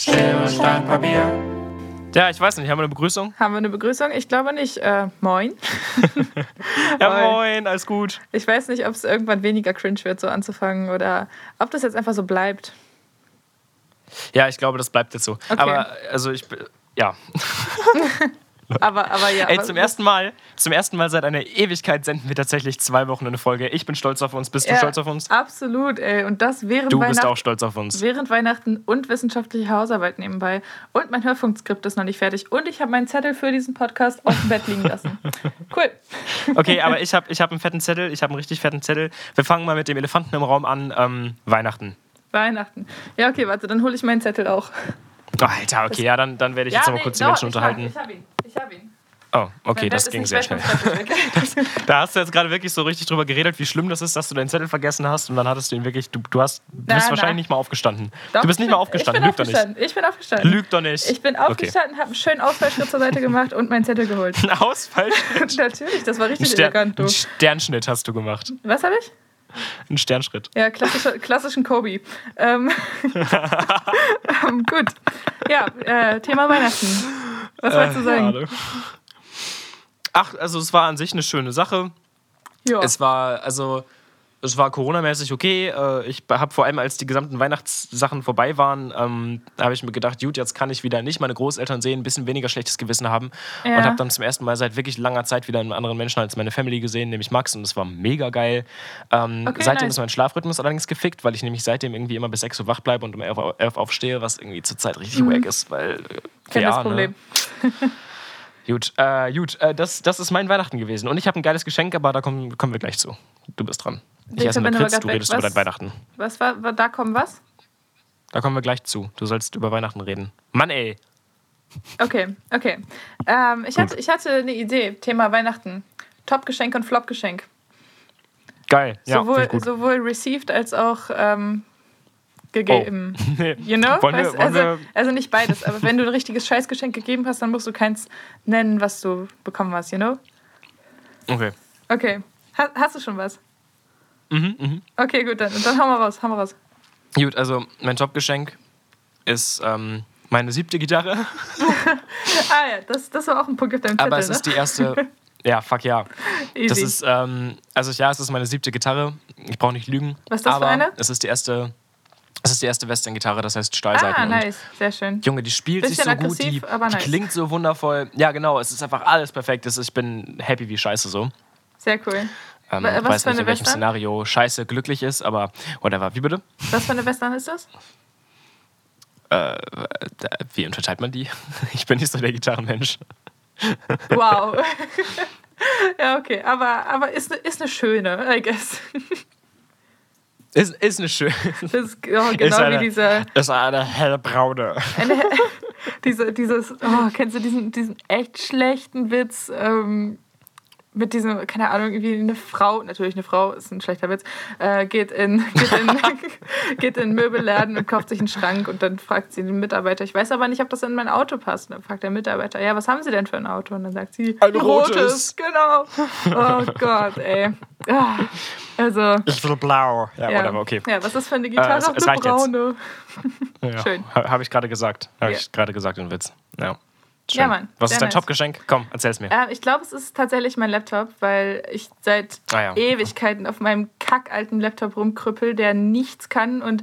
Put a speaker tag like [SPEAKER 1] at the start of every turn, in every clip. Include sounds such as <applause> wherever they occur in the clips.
[SPEAKER 1] Schere, Stein, Papier.
[SPEAKER 2] Ja, ich weiß nicht, haben wir eine Begrüßung?
[SPEAKER 3] Haben wir eine Begrüßung? Ich glaube nicht. Äh, moin. <laughs>
[SPEAKER 2] Ja,
[SPEAKER 3] Moin.
[SPEAKER 2] moin, alles gut.
[SPEAKER 3] Ich weiß nicht, ob es irgendwann weniger cringe wird, so anzufangen oder ob das jetzt einfach so bleibt.
[SPEAKER 2] Ja, ich glaube, das bleibt jetzt so.
[SPEAKER 3] Okay.
[SPEAKER 2] Aber, also ich, ja. <laughs> <laughs> <laughs>
[SPEAKER 3] Aber, aber ja.
[SPEAKER 2] Ey,
[SPEAKER 3] aber-
[SPEAKER 2] zum ersten Mal, zum ersten Mal seit einer Ewigkeit senden wir tatsächlich zwei Wochen eine Folge. Ich bin stolz auf uns. Bist du
[SPEAKER 3] Ja,
[SPEAKER 2] stolz auf uns?
[SPEAKER 3] Absolut, ey. Und das während
[SPEAKER 2] Du bist
[SPEAKER 3] Weihnachten.
[SPEAKER 2] auch stolz auf uns.
[SPEAKER 3] Während Weihnachten und wissenschaftliche Hausarbeit nebenbei. Und mein Hörfunkskript ist noch nicht fertig. Und ich habe meinen Zettel für diesen Podcast auf dem Bett liegen lassen. <laughs> Cool.
[SPEAKER 2] Okay, aber ich habe ich hab einen fetten Zettel. Ich habe einen richtig fetten Zettel. Wir fangen mal mit dem Elefanten im Raum an. Ähm, Weihnachten.
[SPEAKER 3] Weihnachten. Ja, okay, warte, dann hole ich meinen Zettel auch.
[SPEAKER 2] Alter, okay, ja, dann, dann werde ich jetzt noch mal kurz die Menschen
[SPEAKER 3] nicht lang.
[SPEAKER 2] unterhalten.
[SPEAKER 3] Ich habe ihn. Ich habe ihn.
[SPEAKER 2] Oh, okay, das ging sehr schnell. <laughs> <laughs> Da hast du jetzt gerade wirklich so richtig drüber geredet, wie schlimm das ist, dass du deinen Zettel vergessen hast und dann hattest du ihn wirklich, du, du hast, du
[SPEAKER 3] Na,
[SPEAKER 2] bist
[SPEAKER 3] na.
[SPEAKER 2] wahrscheinlich nicht mal aufgestanden.
[SPEAKER 3] Doch,
[SPEAKER 2] du bist
[SPEAKER 3] ich
[SPEAKER 2] nicht mal
[SPEAKER 3] bin-
[SPEAKER 2] aufgestanden,
[SPEAKER 3] Ich
[SPEAKER 2] lüg doch nicht.
[SPEAKER 3] aufgestanden. Ich bin aufgestanden.
[SPEAKER 2] Lüg doch nicht.
[SPEAKER 3] Ich bin
[SPEAKER 2] Okay.
[SPEAKER 3] aufgestanden, habe einen schönen Ausfallschritt zur Seite gemacht und meinen Zettel geholt. <laughs>
[SPEAKER 2] Ein Ausfall.
[SPEAKER 3] Natürlich, das war richtig
[SPEAKER 2] Stern,
[SPEAKER 3] elegant, du.
[SPEAKER 2] Sternschnitt hast du gemacht.
[SPEAKER 3] Was habe ich?
[SPEAKER 2] Ein Sternschritt.
[SPEAKER 3] Ja, klassischen Kobe. Ähm, <laughs> ähm, gut. Ja, äh, Thema Weihnachten. Was wolltest du sagen?
[SPEAKER 2] Schade. Ach, also es war an sich eine schöne Sache.
[SPEAKER 3] Ja.
[SPEAKER 2] Es war, also, es war coronamäßig okay. Äh, Ich habe vor allem, als die gesamten Weihnachtssachen vorbei waren, ähm, habe ich mir gedacht, gut, jetzt kann ich wieder nicht meine Großeltern sehen, ein bisschen weniger schlechtes Gewissen haben.
[SPEAKER 3] Ja.
[SPEAKER 2] Und habe dann zum ersten Mal seit wirklich langer Zeit wieder einen anderen Menschen als meine Family gesehen, nämlich Max. Und das war mega geil. Ähm,
[SPEAKER 3] Okay,
[SPEAKER 2] seitdem
[SPEAKER 3] nice.
[SPEAKER 2] ist mein Schlafrhythmus allerdings gefickt, weil ich nämlich seitdem irgendwie immer bis 6 Uhr wach bleibe und um 11 Uhr 11 aufstehe, was irgendwie zurzeit richtig wack ist, weil. Äh,
[SPEAKER 3] Kenn
[SPEAKER 2] ja,
[SPEAKER 3] Mhm. das Problem.
[SPEAKER 2] Ne? <laughs> Gut, äh, gut äh, das, das ist mein Weihnachten gewesen. Und ich habe ein geiles Geschenk, aber da kommen, kommen wir gleich zu. Du bist dran. Ich esse eine Kritz, du redest über
[SPEAKER 3] Was?
[SPEAKER 2] dein Weihnachten.
[SPEAKER 3] Was war, da kommen was?
[SPEAKER 2] Da kommen wir gleich zu. Du sollst über Weihnachten reden. Mann, ey.
[SPEAKER 3] Okay, okay. Ähm, ich, hatte, ich hatte eine Idee, Thema Weihnachten. Top-Geschenk und Flop-Geschenk.
[SPEAKER 2] Geil. Ja,
[SPEAKER 3] sowohl, sowohl received als auch ähm, gegeben. <laughs>
[SPEAKER 2] Nee.
[SPEAKER 3] You know?
[SPEAKER 2] Oh. Wollen
[SPEAKER 3] Weißt, also,
[SPEAKER 2] wir-
[SPEAKER 3] also nicht beides, aber wenn du ein <laughs> richtiges Scheißgeschenk gegeben hast, dann musst du keins nennen, was du bekommen hast, you know?
[SPEAKER 2] Okay.
[SPEAKER 3] Okay. Ha hast du schon was?
[SPEAKER 2] Mhm, mhm.
[SPEAKER 3] Okay, gut, dann, dann hau mal raus, hau mal raus.
[SPEAKER 2] Gut, also mein Jobgeschenk ist ähm, meine siebte Gitarre. <laughs>
[SPEAKER 3] Ah ja, das, das war auch ein Punkt auf deinem Zettel,
[SPEAKER 2] Aber es
[SPEAKER 3] ne?
[SPEAKER 2] ist die erste. Ja, fuck ja. <laughs>
[SPEAKER 3] Easy.
[SPEAKER 2] Das ist, ähm, also ja, es ist meine siebte Gitarre. Ich brauche nicht lügen.
[SPEAKER 3] Was ist das für
[SPEAKER 2] aber
[SPEAKER 3] eine?
[SPEAKER 2] Es ist die erste. Es ist die erste Western-Gitarre, das heißt Stahlseiten.
[SPEAKER 3] ah, nice, sehr schön.
[SPEAKER 2] Junge, die spielt sich
[SPEAKER 3] Bisschen
[SPEAKER 2] so gut, die,
[SPEAKER 3] aber
[SPEAKER 2] die
[SPEAKER 3] nice.
[SPEAKER 2] klingt so wundervoll. Ja, genau, es ist einfach alles perfekt. Ist- Ich bin happy wie scheiße so.
[SPEAKER 3] Sehr cool.
[SPEAKER 2] Ähm,
[SPEAKER 3] Wa-
[SPEAKER 2] ich
[SPEAKER 3] was
[SPEAKER 2] weiß
[SPEAKER 3] für
[SPEAKER 2] nicht,
[SPEAKER 3] eine
[SPEAKER 2] in welchem
[SPEAKER 3] Western?
[SPEAKER 2] Szenario scheiße glücklich ist, aber whatever. Wie bitte?
[SPEAKER 3] Was für eine Western ist das?
[SPEAKER 2] Da- Wie unterteilt man die? <laughs> Ich bin nicht so der Gitarrenmensch. <laughs>
[SPEAKER 3] Wow. <laughs> ja, okay, aber, aber ist, ne- ist eine schöne, I guess.
[SPEAKER 2] Ist, ist eine schöne.
[SPEAKER 3] Das ist oh,
[SPEAKER 2] ist
[SPEAKER 3] genau
[SPEAKER 2] eine,
[SPEAKER 3] wie diese,
[SPEAKER 2] Ist eine hellbraune.
[SPEAKER 3] eine, diese, dieses, oh, kennst du diesen, diesen echt schlechten Witz ähm, mit diesem, keine Ahnung, irgendwie eine Frau, natürlich eine Frau, ist ein schlechter Witz, äh, geht, in, geht, in, <laughs> geht in Möbelladen und kauft sich einen Schrank und dann fragt sie den Mitarbeiter, ich weiß aber nicht, ob das in mein Auto passt. Und dann fragt der Mitarbeiter, ja, was haben Sie denn für ein Auto? Und dann sagt sie,
[SPEAKER 2] Ein rotes.
[SPEAKER 3] Genau. Oh <laughs> Gott, ey. Ah, Also,
[SPEAKER 2] Ich will blau. Ja,
[SPEAKER 3] ja.
[SPEAKER 2] whatever, okay.
[SPEAKER 3] Ja, was ist das für eine Gitarre?
[SPEAKER 2] Äh, es- es
[SPEAKER 3] eine braune.
[SPEAKER 2] Ja. <laughs>
[SPEAKER 3] Schön.
[SPEAKER 2] Ha- Habe ich gerade gesagt. Habe
[SPEAKER 3] Ja.
[SPEAKER 2] ich gerade gesagt, den Witz. Ja. Schön.
[SPEAKER 3] Ja, Mann,
[SPEAKER 2] Was ist dein
[SPEAKER 3] nice.
[SPEAKER 2] Top-Geschenk? Komm, erzähl's mir.
[SPEAKER 3] Äh, ich glaube, es ist tatsächlich mein Laptop, weil ich seit
[SPEAKER 2] Ah, ja.
[SPEAKER 3] Ewigkeiten auf meinem kackalten Laptop rumkrüppel, der nichts kann und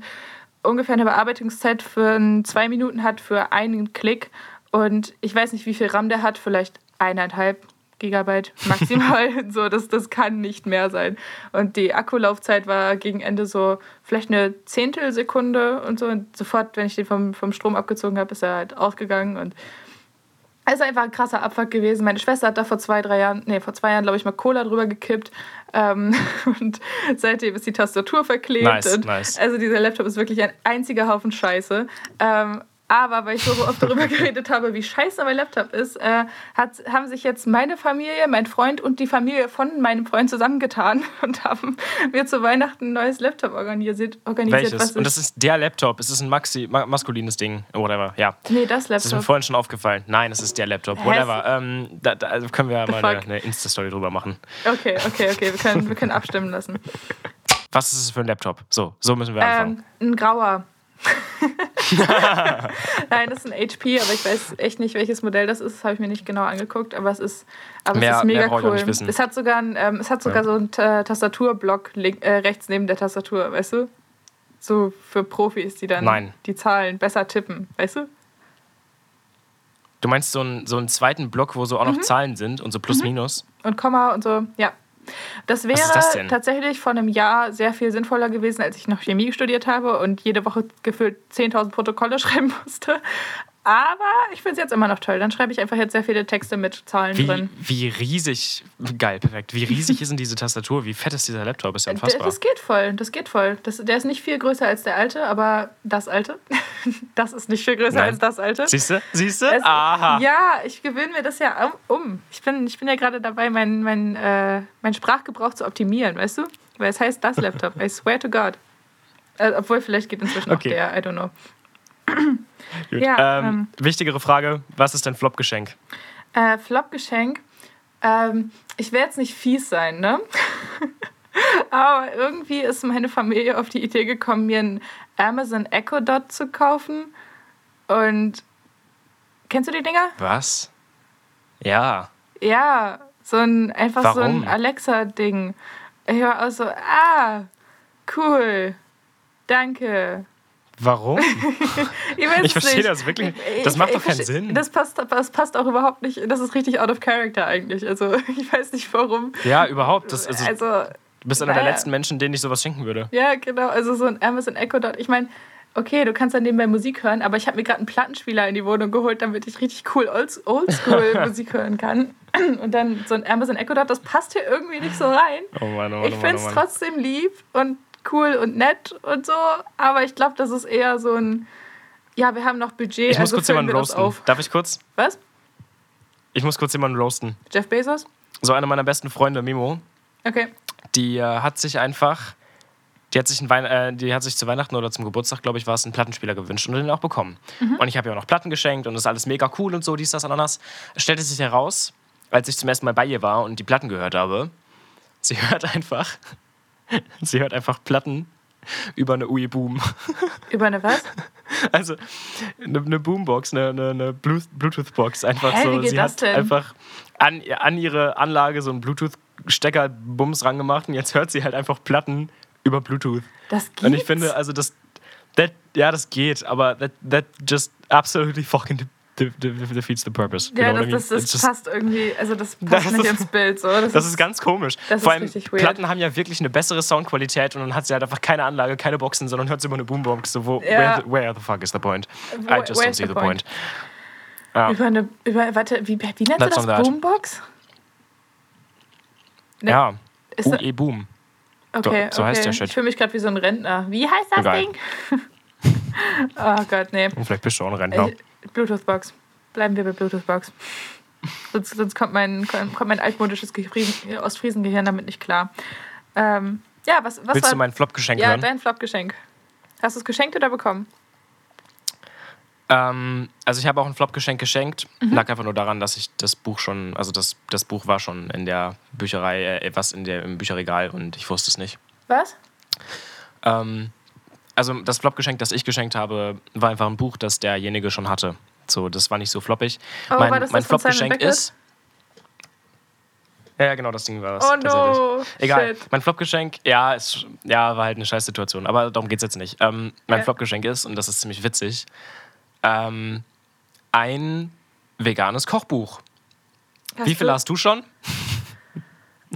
[SPEAKER 3] ungefähr eine Bearbeitungszeit für zwei Minuten hat für einen Klick. Und ich weiß nicht, wie viel RAM der hat, vielleicht eineinhalb Gigabyte <laughs> maximal. so, das, das kann nicht mehr sein. Und die Akkulaufzeit war gegen Ende so vielleicht eine Zehntelsekunde und so. Und sofort, wenn ich den vom, vom Strom abgezogen habe, ist er halt ausgegangen. Und ist einfach ein krasser Abfuck gewesen. Meine Schwester hat da vor zwei, drei Jahren, nee, vor zwei Jahren, glaube ich, mal Cola drüber gekippt. Ähm, <laughs> und seitdem ist die Tastatur verklebt.
[SPEAKER 2] Nice,
[SPEAKER 3] und
[SPEAKER 2] nice.
[SPEAKER 3] Also dieser Laptop ist wirklich ein einziger Haufen Scheiße. Ähm, aber weil ich so oft darüber geredet habe, wie scheiße mein Laptop ist, äh, hat, haben sich jetzt meine Familie, mein Freund und die Familie von meinem Freund zusammengetan <laughs> und haben mir zu Weihnachten ein neues Laptop organisiert. organisiert
[SPEAKER 2] Welches?
[SPEAKER 3] was
[SPEAKER 2] Und das ist der Laptop. Es ist ein Maxi, ma maskulines Ding. Whatever. Ja.
[SPEAKER 3] nee, das
[SPEAKER 2] Das ist mir
[SPEAKER 3] Laptop.
[SPEAKER 2] vorhin schon aufgefallen. Nein, es ist der Laptop. Whatever. Ähm, da, da also können wir mal eine, eine Insta-Story drüber machen.
[SPEAKER 3] Okay, okay, okay. Wir können, wir können abstimmen lassen.
[SPEAKER 2] Was ist es für ein Laptop? So, so müssen wir anfangen.
[SPEAKER 3] Ähm, ein grauer. <laughs> Nein, das ist ein HP, aber ich weiß echt nicht, welches Modell das ist. Das habe ich mir nicht genau angeguckt, aber es ist, aber
[SPEAKER 2] Mehr-
[SPEAKER 3] es ist mega cool. Es hat sogar, ein, ähm, es hat sogar
[SPEAKER 2] Ja.
[SPEAKER 3] so einen Ta- Tastaturblock link, äh, rechts neben der Tastatur, weißt du? So für Profis, die dann
[SPEAKER 2] Nein.
[SPEAKER 3] die Zahlen besser tippen, weißt du?
[SPEAKER 2] Du meinst so einen, so einen zweiten Block, wo so auch noch
[SPEAKER 3] Mhm.
[SPEAKER 2] Zahlen sind und so plus minus?
[SPEAKER 3] Und Komma und so, ja. Das wäre
[SPEAKER 2] das
[SPEAKER 3] tatsächlich vor einem Jahr sehr viel sinnvoller gewesen, als ich noch Chemie studiert habe und jede Woche gefühlt 10.000 Protokolle <laughs> schreiben musste. Aber ich finde es jetzt immer noch toll. Dann schreibe ich einfach jetzt sehr viele Texte mit Zahlen
[SPEAKER 2] Wie,
[SPEAKER 3] drin.
[SPEAKER 2] wie riesig, geil, perfekt. Wie riesig ist denn diese Tastatur? Wie fett ist dieser Laptop? Ist ja unfassbar.
[SPEAKER 3] Das geht voll, das geht voll. Das, der ist nicht viel größer als der alte, aber das alte, <laughs> das ist nicht viel größer
[SPEAKER 2] Nein.
[SPEAKER 3] als das alte.
[SPEAKER 2] Siehst du? Siehst du? Aha.
[SPEAKER 3] Ja, ich gewöhne mir das ja um. Ich bin, ich bin ja gerade dabei, meinen mein, äh, mein Sprachgebrauch zu optimieren, weißt du? Weil es heißt das Laptop. I swear to God. Äh, obwohl, vielleicht geht inzwischen
[SPEAKER 2] Okay.
[SPEAKER 3] auch der, I don't know.
[SPEAKER 2] Gut.
[SPEAKER 3] Ja,
[SPEAKER 2] ähm,
[SPEAKER 3] ähm,
[SPEAKER 2] wichtigere Frage: Was ist dein Flop-Geschenk?
[SPEAKER 3] Äh, Flop-Geschenk. Ähm, ich werde jetzt nicht fies sein, ne? <laughs> Aber irgendwie ist meine Familie auf die Idee gekommen, mir einen Amazon Echo Dot zu kaufen. Und kennst du die Dinger?
[SPEAKER 2] Was? Ja.
[SPEAKER 3] Ja, so ein einfach so
[SPEAKER 2] Warum?
[SPEAKER 3] ein Alexa-Ding. Ich war auch so, ah, cool. Danke.
[SPEAKER 2] Warum? <laughs>
[SPEAKER 3] Ich,
[SPEAKER 2] Ich verstehe
[SPEAKER 3] nicht.
[SPEAKER 2] das wirklich.
[SPEAKER 3] Ich-
[SPEAKER 2] Das
[SPEAKER 3] ich-
[SPEAKER 2] macht
[SPEAKER 3] ich
[SPEAKER 2] doch keinen Sinn.
[SPEAKER 3] Das passt, das passt auch überhaupt nicht. Das ist richtig out of character eigentlich. Also <laughs> ich weiß nicht warum.
[SPEAKER 2] ja, überhaupt. Das, also,
[SPEAKER 3] Also,
[SPEAKER 2] du bist einer der
[SPEAKER 3] naja.
[SPEAKER 2] letzten Menschen, denen ich sowas schenken würde.
[SPEAKER 3] ja, genau. Also so ein Amazon Echo Dot. Ich meine, okay, du kannst dann nebenbei Musik hören, aber ich habe mir gerade einen Plattenspieler in die Wohnung geholt, damit ich richtig cool Old- Oldschool-Musik <laughs> hören kann. <clears throat> Und dann so ein Amazon Echo Dot, das passt hier irgendwie nicht so rein.
[SPEAKER 2] Oh Mann, oh Mann,
[SPEAKER 3] Ich
[SPEAKER 2] oh Mann,
[SPEAKER 3] finde
[SPEAKER 2] oh
[SPEAKER 3] es
[SPEAKER 2] Mann.
[SPEAKER 3] trotzdem lieb und cool und nett und so, aber ich glaube, das ist eher so ein, ja, wir haben noch Budget,
[SPEAKER 2] Ich muss
[SPEAKER 3] also
[SPEAKER 2] kurz jemanden roasten.
[SPEAKER 3] auf.
[SPEAKER 2] Darf ich kurz?
[SPEAKER 3] Was?
[SPEAKER 2] Ich muss kurz jemanden roasten.
[SPEAKER 3] Jeff Bezos?
[SPEAKER 2] So einer meiner besten Freunde, Mimo,
[SPEAKER 3] Okay.
[SPEAKER 2] die äh, hat sich einfach, die hat sich, ein Wein äh, die hat sich zu Weihnachten oder zum Geburtstag, glaube ich, war es, einen Plattenspieler gewünscht und den auch bekommen. Und ich habe ihr auch noch Platten geschenkt und das ist alles mega cool und so, dies, das, ananas. Es stellte sich heraus, als ich zum ersten Mal bei ihr war und die Platten gehört habe, sie <laughs> hört einfach, <laughs> sie hört einfach Platten über eine UE Boom. <laughs>
[SPEAKER 3] Über eine was?
[SPEAKER 2] Also eine, eine Boombox, eine, eine, eine Bluetooth- Bluetooth-Box. Einfach
[SPEAKER 3] Hä,
[SPEAKER 2] so.
[SPEAKER 3] wie geht
[SPEAKER 2] Sie
[SPEAKER 3] das
[SPEAKER 2] hat
[SPEAKER 3] denn?
[SPEAKER 2] einfach an, an ihre Anlage so einen Bluetooth-Stecker-Bums rangemacht und jetzt hört sie halt einfach Platten über Bluetooth.
[SPEAKER 3] Das gibt's?
[SPEAKER 2] Und ich finde, also das, that, ja, das geht, aber that, that just absolutely fucking defeats the purpose.
[SPEAKER 3] Ja, das,
[SPEAKER 2] I
[SPEAKER 3] das, das
[SPEAKER 2] just-
[SPEAKER 3] passt irgendwie, also das <laughs> passt
[SPEAKER 2] Das
[SPEAKER 3] nicht
[SPEAKER 2] ist-
[SPEAKER 3] ins Bild. So. Das,
[SPEAKER 2] das ist ganz komisch.
[SPEAKER 3] das
[SPEAKER 2] Vor
[SPEAKER 3] ist
[SPEAKER 2] allem,
[SPEAKER 3] richtig weird.
[SPEAKER 2] Platten haben ja wirklich eine bessere Soundqualität und dann hat sie halt einfach keine Anlage, keine Boxen, sondern hört sie über eine Boombox. So, wo,
[SPEAKER 3] Ja.
[SPEAKER 2] where, the, where the fuck is the point? I
[SPEAKER 3] Wo-
[SPEAKER 2] just don't see
[SPEAKER 3] the point?
[SPEAKER 2] point. Ja.
[SPEAKER 3] Über eine, über, warte, wie, wie nennst
[SPEAKER 2] That's
[SPEAKER 3] du das? Boombox? Ne,
[SPEAKER 2] Ja,
[SPEAKER 3] Ist das,
[SPEAKER 2] UE Boom.
[SPEAKER 3] okay,
[SPEAKER 2] so
[SPEAKER 3] okay.
[SPEAKER 2] heißt der Shit.
[SPEAKER 3] Ich fühle mich gerade wie so ein Rentner. Wie heißt das
[SPEAKER 2] Egal.
[SPEAKER 3] Ding? <laughs> oh Gott, nee.
[SPEAKER 2] Und vielleicht bist du auch ein Rentner.
[SPEAKER 3] Äh, Bluetooth-Box. Bleiben wir bei Bluetooth-Box. sonst, sonst kommt mein, kommt mein altmodisches Ostfriesengehirn damit nicht klar. Ähm, ja, was, was
[SPEAKER 2] Willst
[SPEAKER 3] war
[SPEAKER 2] du mein Flop-Geschenk
[SPEAKER 3] ja,
[SPEAKER 2] hören?
[SPEAKER 3] dein Flop-Geschenk? Hast du es geschenkt oder bekommen?
[SPEAKER 2] Ähm, also ich habe auch ein Flop-Geschenk geschenkt.
[SPEAKER 3] Mhm.
[SPEAKER 2] Lag einfach nur daran, dass ich das Buch schon, also das, das Buch war schon in der Bücherei, äh, was in der, im Bücherregal und ich wusste es nicht.
[SPEAKER 3] Was?
[SPEAKER 2] Ähm, also das Flop-Geschenk, das ich geschenkt habe, war einfach ein Buch, das derjenige schon hatte. So, das war nicht so floppig.
[SPEAKER 3] Oh,
[SPEAKER 2] mein
[SPEAKER 3] war das
[SPEAKER 2] mein Flop-Geschenk ist. Ja, genau, das Ding war das.
[SPEAKER 3] Oh no.
[SPEAKER 2] Egal.
[SPEAKER 3] Shit.
[SPEAKER 2] Mein Flop-Geschenk, ja, ist, ja, war halt eine scheiß Situation, aber darum geht es jetzt nicht. Ähm, mein
[SPEAKER 3] Ja.
[SPEAKER 2] Flop-Geschenk ist, und das ist ziemlich witzig, ähm, ein veganes Kochbuch. Wie viele
[SPEAKER 3] du?
[SPEAKER 2] hast du schon?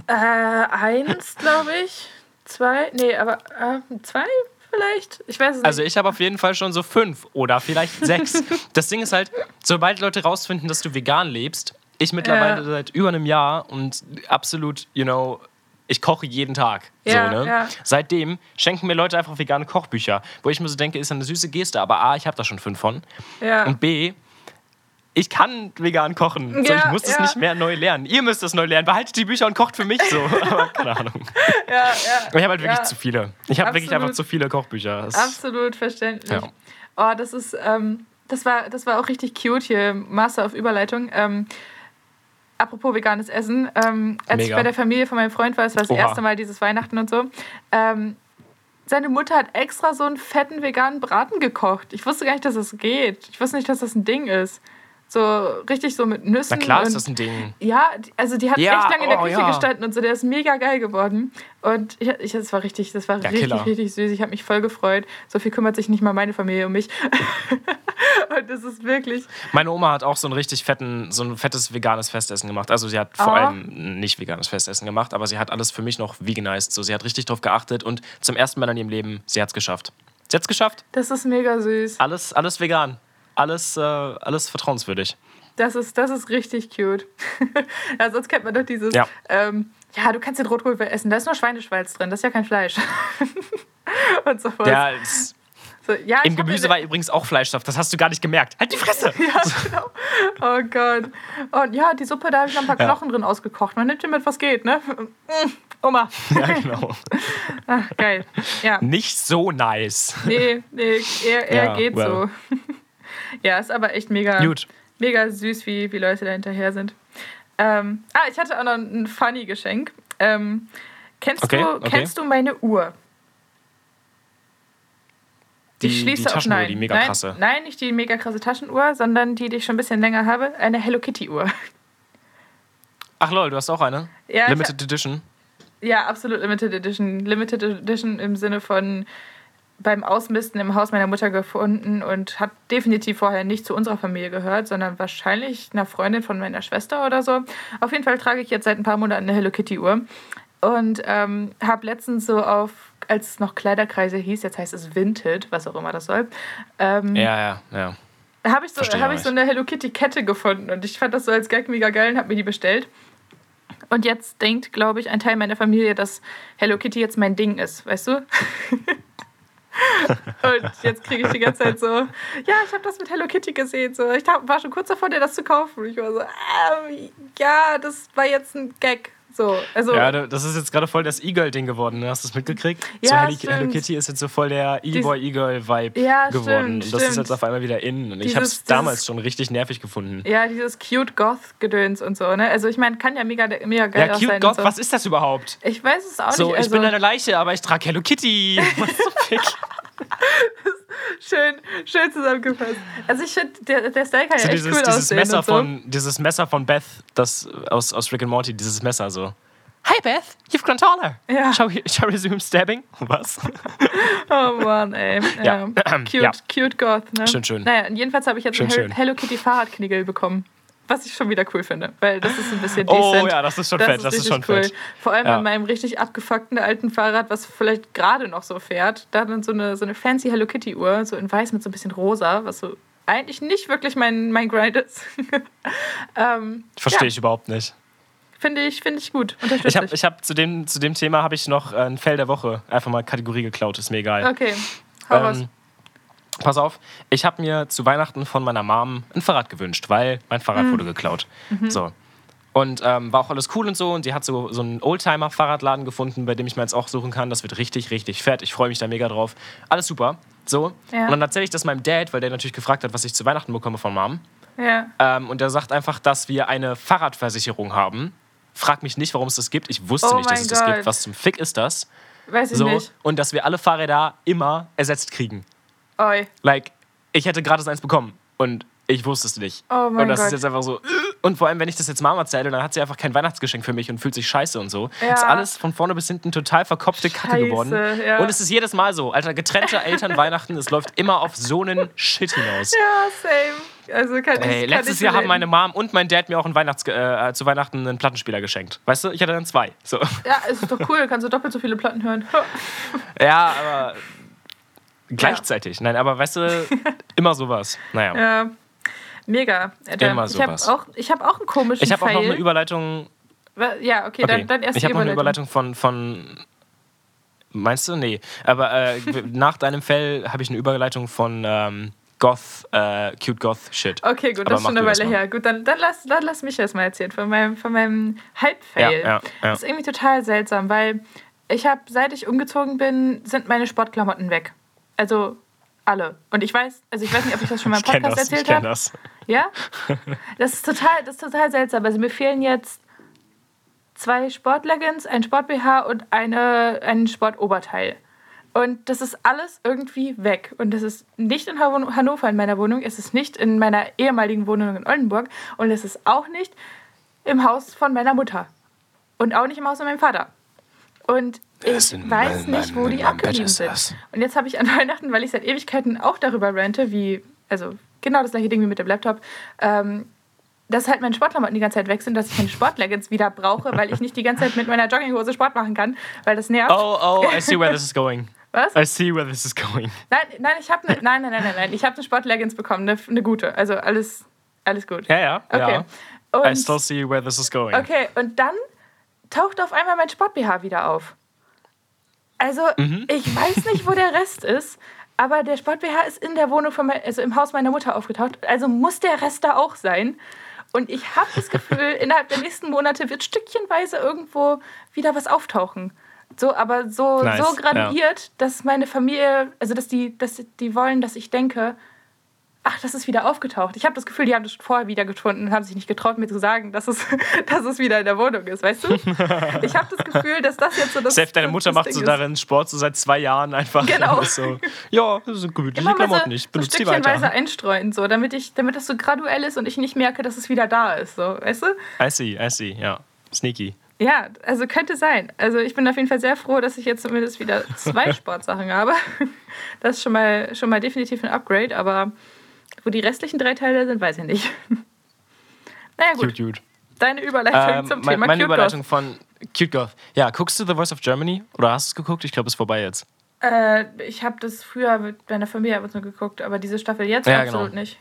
[SPEAKER 3] Äh, eins, glaube ich. Zwei? Nee, aber äh, zwei vielleicht? Ich weiß es nicht.
[SPEAKER 2] Also ich habe auf jeden Fall schon so fünf oder vielleicht <laughs> sechs. das Ding ist halt, sobald Leute rausfinden, dass du vegan lebst, ich mittlerweile
[SPEAKER 3] Ja.
[SPEAKER 2] seit über einem Jahr und absolut, you know, ich koche jeden Tag.
[SPEAKER 3] Ja,
[SPEAKER 2] so, ne?
[SPEAKER 3] ja.
[SPEAKER 2] Seitdem schenken mir Leute einfach vegane Kochbücher, wo ich mir so denke, ist eine süße Geste, aber A, ich habe da schon fünf von. Und B, ich kann vegan kochen. so,
[SPEAKER 3] Ja,
[SPEAKER 2] ich muss das
[SPEAKER 3] ja.
[SPEAKER 2] nicht mehr neu lernen. Ihr müsst das neu lernen. Behaltet die Bücher und kocht für mich so. <laughs> aber keine Ahnung. <laughs>
[SPEAKER 3] ja,
[SPEAKER 2] ich habe halt wirklich zu viele. Ich habe wirklich einfach zu viele Kochbücher. Das-
[SPEAKER 3] Absolut verständlich. Oh, das ist, ähm, das war, das war auch richtig cute hier, Master auf Überleitung. Ähm, apropos veganes Essen, ähm, als ich
[SPEAKER 2] Mega.
[SPEAKER 3] bei der Familie von meinem Freund war, es war das
[SPEAKER 2] Oha.
[SPEAKER 3] erste Mal dieses Weihnachten und so, ähm, seine Mutter hat extra so einen fetten veganen Braten gekocht. Ich wusste gar nicht, dass das geht. Ich wusste nicht, dass das ein Ding ist. So richtig so mit Nüssen.
[SPEAKER 2] Na klar ist das ein Ding.
[SPEAKER 3] Ja, also die hat
[SPEAKER 2] Ja,
[SPEAKER 3] echt lange in der
[SPEAKER 2] oh
[SPEAKER 3] Küche
[SPEAKER 2] ja.
[SPEAKER 3] gestanden und so. Der ist mega geil geworden. Und ich, ich, das war richtig, das war
[SPEAKER 2] Ja,
[SPEAKER 3] richtig,
[SPEAKER 2] Killer.
[SPEAKER 3] richtig süß. Ich habe mich voll gefreut. So viel kümmert sich nicht mal meine Familie um mich. <laughs> und das ist wirklich.
[SPEAKER 2] Meine Oma hat auch so ein richtig fetten, so ein fettes veganes Festessen gemacht. Also sie hat vor
[SPEAKER 3] Ah.
[SPEAKER 2] allem nicht veganes Festessen gemacht, aber sie hat alles für mich noch veganized. So, sie hat richtig drauf geachtet und zum ersten Mal in ihrem Leben, sie hat es geschafft. Sie hat es geschafft.
[SPEAKER 3] Das ist mega süß.
[SPEAKER 2] Alles, alles vegan. Alles, äh, alles vertrauenswürdig.
[SPEAKER 3] Das ist, das ist richtig cute. <laughs> ja, sonst kennt man doch dieses.
[SPEAKER 2] Ja.
[SPEAKER 3] Ähm, ja, du kannst den Rotkohl essen. Da ist nur Schweineschweiz drin. Das ist ja kein Fleisch. <laughs> und so fort.
[SPEAKER 2] Ja, es,
[SPEAKER 3] so, ja
[SPEAKER 2] im Gemüse war übrigens auch Fleischstoff. Das hast du gar nicht gemerkt. Halt die Fresse! <laughs>
[SPEAKER 3] Ja, genau. Oh Gott. Und ja, die Suppe, da habe ich noch ein paar
[SPEAKER 2] Ja.
[SPEAKER 3] Knochen drin ausgekocht. Man nimmt dir mit, was geht, ne? Mm, Oma.
[SPEAKER 2] ja, genau.
[SPEAKER 3] Ach, geil. Ja.
[SPEAKER 2] Nicht so nice.
[SPEAKER 3] Nee, nee, er, er
[SPEAKER 2] Ja,
[SPEAKER 3] geht
[SPEAKER 2] well.
[SPEAKER 3] so. Ja, ist aber echt mega,
[SPEAKER 2] Gut.
[SPEAKER 3] mega süß, wie, wie Leute da hinterher sind. Ähm, ah, ich hatte auch noch ein funny Geschenk. Ähm, kennst,
[SPEAKER 2] Okay,
[SPEAKER 3] du,
[SPEAKER 2] okay.
[SPEAKER 3] kennst du meine Uhr?
[SPEAKER 2] Die,
[SPEAKER 3] Ich schließe
[SPEAKER 2] die Taschenuhr,
[SPEAKER 3] nein.
[SPEAKER 2] die mega
[SPEAKER 3] nein,
[SPEAKER 2] krasse.
[SPEAKER 3] Nein, nicht die mega krasse Taschenuhr, sondern die, die ich schon ein bisschen länger habe. Eine Hello Kitty Uhr.
[SPEAKER 2] Ach lol, du hast auch eine?
[SPEAKER 3] Ja, ich
[SPEAKER 2] Limited Edition.
[SPEAKER 3] Ja, absolut Limited Edition. Limited Edition im Sinne von beim Ausmisten im Haus meiner Mutter gefunden und hat definitiv vorher nicht zu unserer Familie gehört, sondern wahrscheinlich einer Freundin von meiner Schwester oder so. Auf jeden Fall trage ich jetzt seit ein paar Monaten eine Hello Kitty Uhr und ähm, habe letztens so auf, als es noch Kleiderkreise hieß, jetzt heißt es Vinted, was auch immer das soll, ähm,
[SPEAKER 2] Ja, ja, ja.
[SPEAKER 3] habe ich, so,
[SPEAKER 2] Verstehe
[SPEAKER 3] hab ich so eine Hello Kitty Kette gefunden und ich fand das so als Gag mega geil und habe mir die bestellt. Und jetzt denkt, glaube ich, ein Teil meiner Familie, dass Hello Kitty jetzt mein Ding ist, weißt du? <laughs> und jetzt kriege ich die ganze Zeit so, ja, ich habe das mit Hello Kitty gesehen. So, ich war schon kurz davor, dir das zu kaufen. Ich war so, ähm, ja, das war jetzt ein Gag. So, also,
[SPEAKER 2] Ja, da- das ist jetzt gerade voll das E-Girl-Ding geworden. Ne? Hast du es mitgekriegt?
[SPEAKER 3] Ja,
[SPEAKER 2] so Hello, Kitty ist jetzt so voll der E-Boy, E-Girl-Vibe
[SPEAKER 3] Ja,
[SPEAKER 2] geworden.
[SPEAKER 3] stimmt,
[SPEAKER 2] und das ist
[SPEAKER 3] stimmt.
[SPEAKER 2] jetzt auf einmal wieder in. Und ich
[SPEAKER 3] Dieses-
[SPEAKER 2] habe es damals schon richtig nervig gefunden.
[SPEAKER 3] ja, dieses cute Goth-Gedöns und so, ne? Also, ich meine, kann ja mega, mega geil
[SPEAKER 2] Ja,
[SPEAKER 3] auch
[SPEAKER 2] cute
[SPEAKER 3] sein.
[SPEAKER 2] Gott,
[SPEAKER 3] und so.
[SPEAKER 2] was ist das überhaupt?
[SPEAKER 3] Ich weiß es auch
[SPEAKER 2] So,
[SPEAKER 3] nicht.
[SPEAKER 2] ich
[SPEAKER 3] Also,
[SPEAKER 2] bin eine Leiche, aber ich trage Hello Kitty. <laughs> Was Fick? <laughs>
[SPEAKER 3] Schön, schön zusammengefasst. Also ich finde, der, der Style kann ja
[SPEAKER 2] So
[SPEAKER 3] echt
[SPEAKER 2] dieses,
[SPEAKER 3] cool
[SPEAKER 2] dieses,
[SPEAKER 3] aussehen
[SPEAKER 2] Messer
[SPEAKER 3] so.
[SPEAKER 2] von, dieses Messer von Beth, das aus, aus Rick and Morty, dieses Messer so. Hi Beth, you've grown taller.
[SPEAKER 3] Ja.
[SPEAKER 2] Shall, we, shall we resume stabbing? Was? <laughs>
[SPEAKER 3] Oh Mann, ey. Ja.
[SPEAKER 2] Ja.
[SPEAKER 3] Cute,
[SPEAKER 2] Ja.
[SPEAKER 3] cute Goth, ne?
[SPEAKER 2] Schön, schön.
[SPEAKER 3] Naja, jedenfalls habe ich jetzt
[SPEAKER 2] Schön,
[SPEAKER 3] ein Hel-
[SPEAKER 2] schön.
[SPEAKER 3] Hello Kitty Fahrradknigel bekommen. Was ich schon wieder cool finde, weil das ist ein bisschen <laughs>
[SPEAKER 2] Oh
[SPEAKER 3] decent.
[SPEAKER 2] ja, das ist schon
[SPEAKER 3] Das
[SPEAKER 2] fett,
[SPEAKER 3] ist
[SPEAKER 2] das ist schon
[SPEAKER 3] cool.
[SPEAKER 2] fett.
[SPEAKER 3] Vor allem
[SPEAKER 2] Ja.
[SPEAKER 3] an meinem richtig abgefuckten alten Fahrrad, was vielleicht gerade noch so fährt. Da dann so eine, so eine fancy Hello Kitty Uhr, so in weiß mit so ein bisschen rosa, was so eigentlich nicht wirklich mein, mein Grind ist. <laughs> ähm,
[SPEAKER 2] Verstehe
[SPEAKER 3] ja,
[SPEAKER 2] ich überhaupt nicht.
[SPEAKER 3] Finde ich, finde ich gut.
[SPEAKER 2] Ich habe ich hab zu, dem, zu dem Thema habe ich noch ein Fell der Woche einfach mal Kategorie geklaut, ist mir egal.
[SPEAKER 3] Okay, hau raus.
[SPEAKER 2] Pass auf, ich habe mir zu Weihnachten von meiner Mom ein Fahrrad gewünscht, weil mein Fahrrad
[SPEAKER 3] Mhm.
[SPEAKER 2] wurde geklaut. So. Und ähm, war auch alles cool und so. Und die hat so, so einen Oldtimer-Fahrradladen gefunden, bei dem ich mir jetzt auch suchen kann. Das wird richtig, richtig fett. Ich freue mich da mega drauf. Alles super. So.
[SPEAKER 3] Ja.
[SPEAKER 2] Und dann erzähle ich das meinem Dad, weil der natürlich gefragt hat, was ich zu Weihnachten bekomme von Mom.
[SPEAKER 3] Ja.
[SPEAKER 2] Ähm, und der sagt einfach, dass wir eine Fahrradversicherung haben. Frag mich nicht, warum es das gibt. Ich wusste
[SPEAKER 3] Oh
[SPEAKER 2] nicht, dass es das
[SPEAKER 3] Gott.
[SPEAKER 2] gibt. Was zum Fick ist das?
[SPEAKER 3] Weiß ich
[SPEAKER 2] So.
[SPEAKER 3] nicht.
[SPEAKER 2] Und dass wir alle Fahrräder immer ersetzt kriegen.
[SPEAKER 3] Oi.
[SPEAKER 2] Like, ich hätte gratis eins bekommen und ich wusste es nicht.
[SPEAKER 3] Oh mein
[SPEAKER 2] und das
[SPEAKER 3] Gott.
[SPEAKER 2] ist jetzt einfach so. Und vor allem, wenn ich das jetzt Mama erzähle, dann hat sie einfach kein Weihnachtsgeschenk für mich und fühlt sich scheiße und so.
[SPEAKER 3] Ja.
[SPEAKER 2] Ist alles von vorne bis hinten total verkopfte Kacke
[SPEAKER 3] Scheiße,
[SPEAKER 2] geworden.
[SPEAKER 3] ja.
[SPEAKER 2] Und es ist jedes Mal so. Alter, getrennte Eltern <laughs> Weihnachten, es läuft immer auf so einen Shit hinaus.
[SPEAKER 3] Ja, same. Also kann ich,
[SPEAKER 2] Ey,
[SPEAKER 3] kann
[SPEAKER 2] letztes
[SPEAKER 3] ich
[SPEAKER 2] Jahr haben meine Mom und mein Dad mir auch ein Weihnachts äh, zu Weihnachten einen Plattenspieler geschenkt. Weißt du, ich hatte dann zwei. So.
[SPEAKER 3] Ja, es ist doch cool, kannst du doppelt so viele Platten hören. <laughs>
[SPEAKER 2] Ja, aber gleichzeitig. Nein, aber weißt du, <laughs> immer sowas. Naja.
[SPEAKER 3] Ja, mega. Alter,
[SPEAKER 2] Immer
[SPEAKER 3] ich habe
[SPEAKER 2] sowas.
[SPEAKER 3] auch, ich hab auch einen komischen
[SPEAKER 2] Ich habe auch noch eine Überleitung
[SPEAKER 3] Ja, okay,
[SPEAKER 2] Okay.
[SPEAKER 3] dann, dann erst
[SPEAKER 2] ich habe noch eine
[SPEAKER 3] Überleitung.
[SPEAKER 2] Von, von. Meinst du? Nee. Aber äh, nach deinem Fell habe ich eine Überleitung von ähm, Goth, äh, Cute Goth Shit.
[SPEAKER 3] Okay, gut,
[SPEAKER 2] Aber
[SPEAKER 3] das ist schon eine Weile her. Gut, dann, dann, lass, dann lass mich erst mal erzählen von meinem, von meinem Halbfail.
[SPEAKER 2] Ja, ja, ja.
[SPEAKER 3] Das ist irgendwie total seltsam, weil ich habe, seit ich umgezogen bin, sind meine Sportklamotten weg. Also alle. Und ich weiß, also ich weiß nicht, ob ich das schon mal im Podcast
[SPEAKER 2] das, ich
[SPEAKER 3] erzählt
[SPEAKER 2] kenne
[SPEAKER 3] habe.
[SPEAKER 2] das.
[SPEAKER 3] Ja? Das ist total, das ist total seltsam. Also mir fehlen jetzt zwei Sportleggings, ein Sport-BH und eine, ein Sportoberteil. Und das ist alles irgendwie weg. Und das ist nicht in Hannover in meiner Wohnung, es ist nicht in meiner ehemaligen Wohnung in Oldenburg und es ist auch nicht im Haus von meiner Mutter. Und auch nicht im Haus von meinem Vater. Und ich weiß nicht, wo die abgeblieben sind. Und jetzt habe ich an <laughs> Weihnachten, weil ich seit Ewigkeiten auch darüber rente, wie, also genau das gleiche Ding wie mit dem Laptop, ähm, dass halt meine Sportklamotten die ganze Zeit weg sind, dass ich meine Sportleggings wieder brauche, weil ich nicht die ganze Zeit mit meiner Jogginghose Sport machen kann, weil das nervt.
[SPEAKER 2] Oh, oh, I see where this is going. <laughs>
[SPEAKER 3] Was?
[SPEAKER 2] I see where this is going.
[SPEAKER 3] Nein, nein, ich habe ne, nein, nein, nein, nein, nein, ich habe eine Sportleggings bekommen, eine, eine gute, also alles, alles gut.
[SPEAKER 2] Ja, ja,
[SPEAKER 3] okay.
[SPEAKER 2] ja. Und, I still see where this is going.
[SPEAKER 3] Okay, und dann taucht auf einmal mein Sport-BH wieder auf. Also, mhm. ich weiß nicht, wo der Rest ist, aber der Sport-BH ist in der Wohnung von mein, also im Haus meiner Mutter aufgetaucht. Also muss der Rest da auch sein. Und ich habe das Gefühl, <laughs> innerhalb der nächsten Monate wird stückchenweise irgendwo wieder was auftauchen. So, aber so, nice, so graduiert, ja. dass meine Familie, also dass die, dass die wollen, dass ich denke, ach, das ist wieder aufgetaucht. Ich habe das Gefühl, die haben das vorher wieder gefunden und haben sich nicht getraut, mir zu sagen, dass es, <laughs> dass es wieder in der Wohnung ist, weißt du? <laughs> Ich habe das Gefühl, dass das jetzt so das
[SPEAKER 2] Selbst deine Mutter macht Ding so darin Sport so seit zwei Jahren einfach.
[SPEAKER 3] Genau. <laughs>
[SPEAKER 2] So, ja, das sind gemütliche Klamotten, ich benutze so die weiter.
[SPEAKER 3] einstreuen, so, damit, ich, damit das so graduell ist und ich nicht merke, dass es wieder da ist, so, weißt du?
[SPEAKER 2] I see, I see, ja. Sneaky.
[SPEAKER 3] Ja, also könnte sein. Also ich bin auf jeden Fall sehr froh, dass ich jetzt zumindest wieder zwei Sportsachen habe. Das ist schon mal, schon mal definitiv ein Upgrade, aber wo die restlichen drei Teile sind, weiß ich nicht. <laughs> naja, gut. Cute, cute. Deine Überleitung ähm, zum Thema
[SPEAKER 2] Meine
[SPEAKER 3] Cute
[SPEAKER 2] Überleitung
[SPEAKER 3] Goth.
[SPEAKER 2] von Cute Goth. Ja, guckst du The Voice of Germany? Oder hast du es geguckt? Ich glaube, es ist vorbei jetzt.
[SPEAKER 3] Äh, ich habe das früher mit meiner Familie ab und zu geguckt, aber diese Staffel jetzt ja, absolut genau. nicht.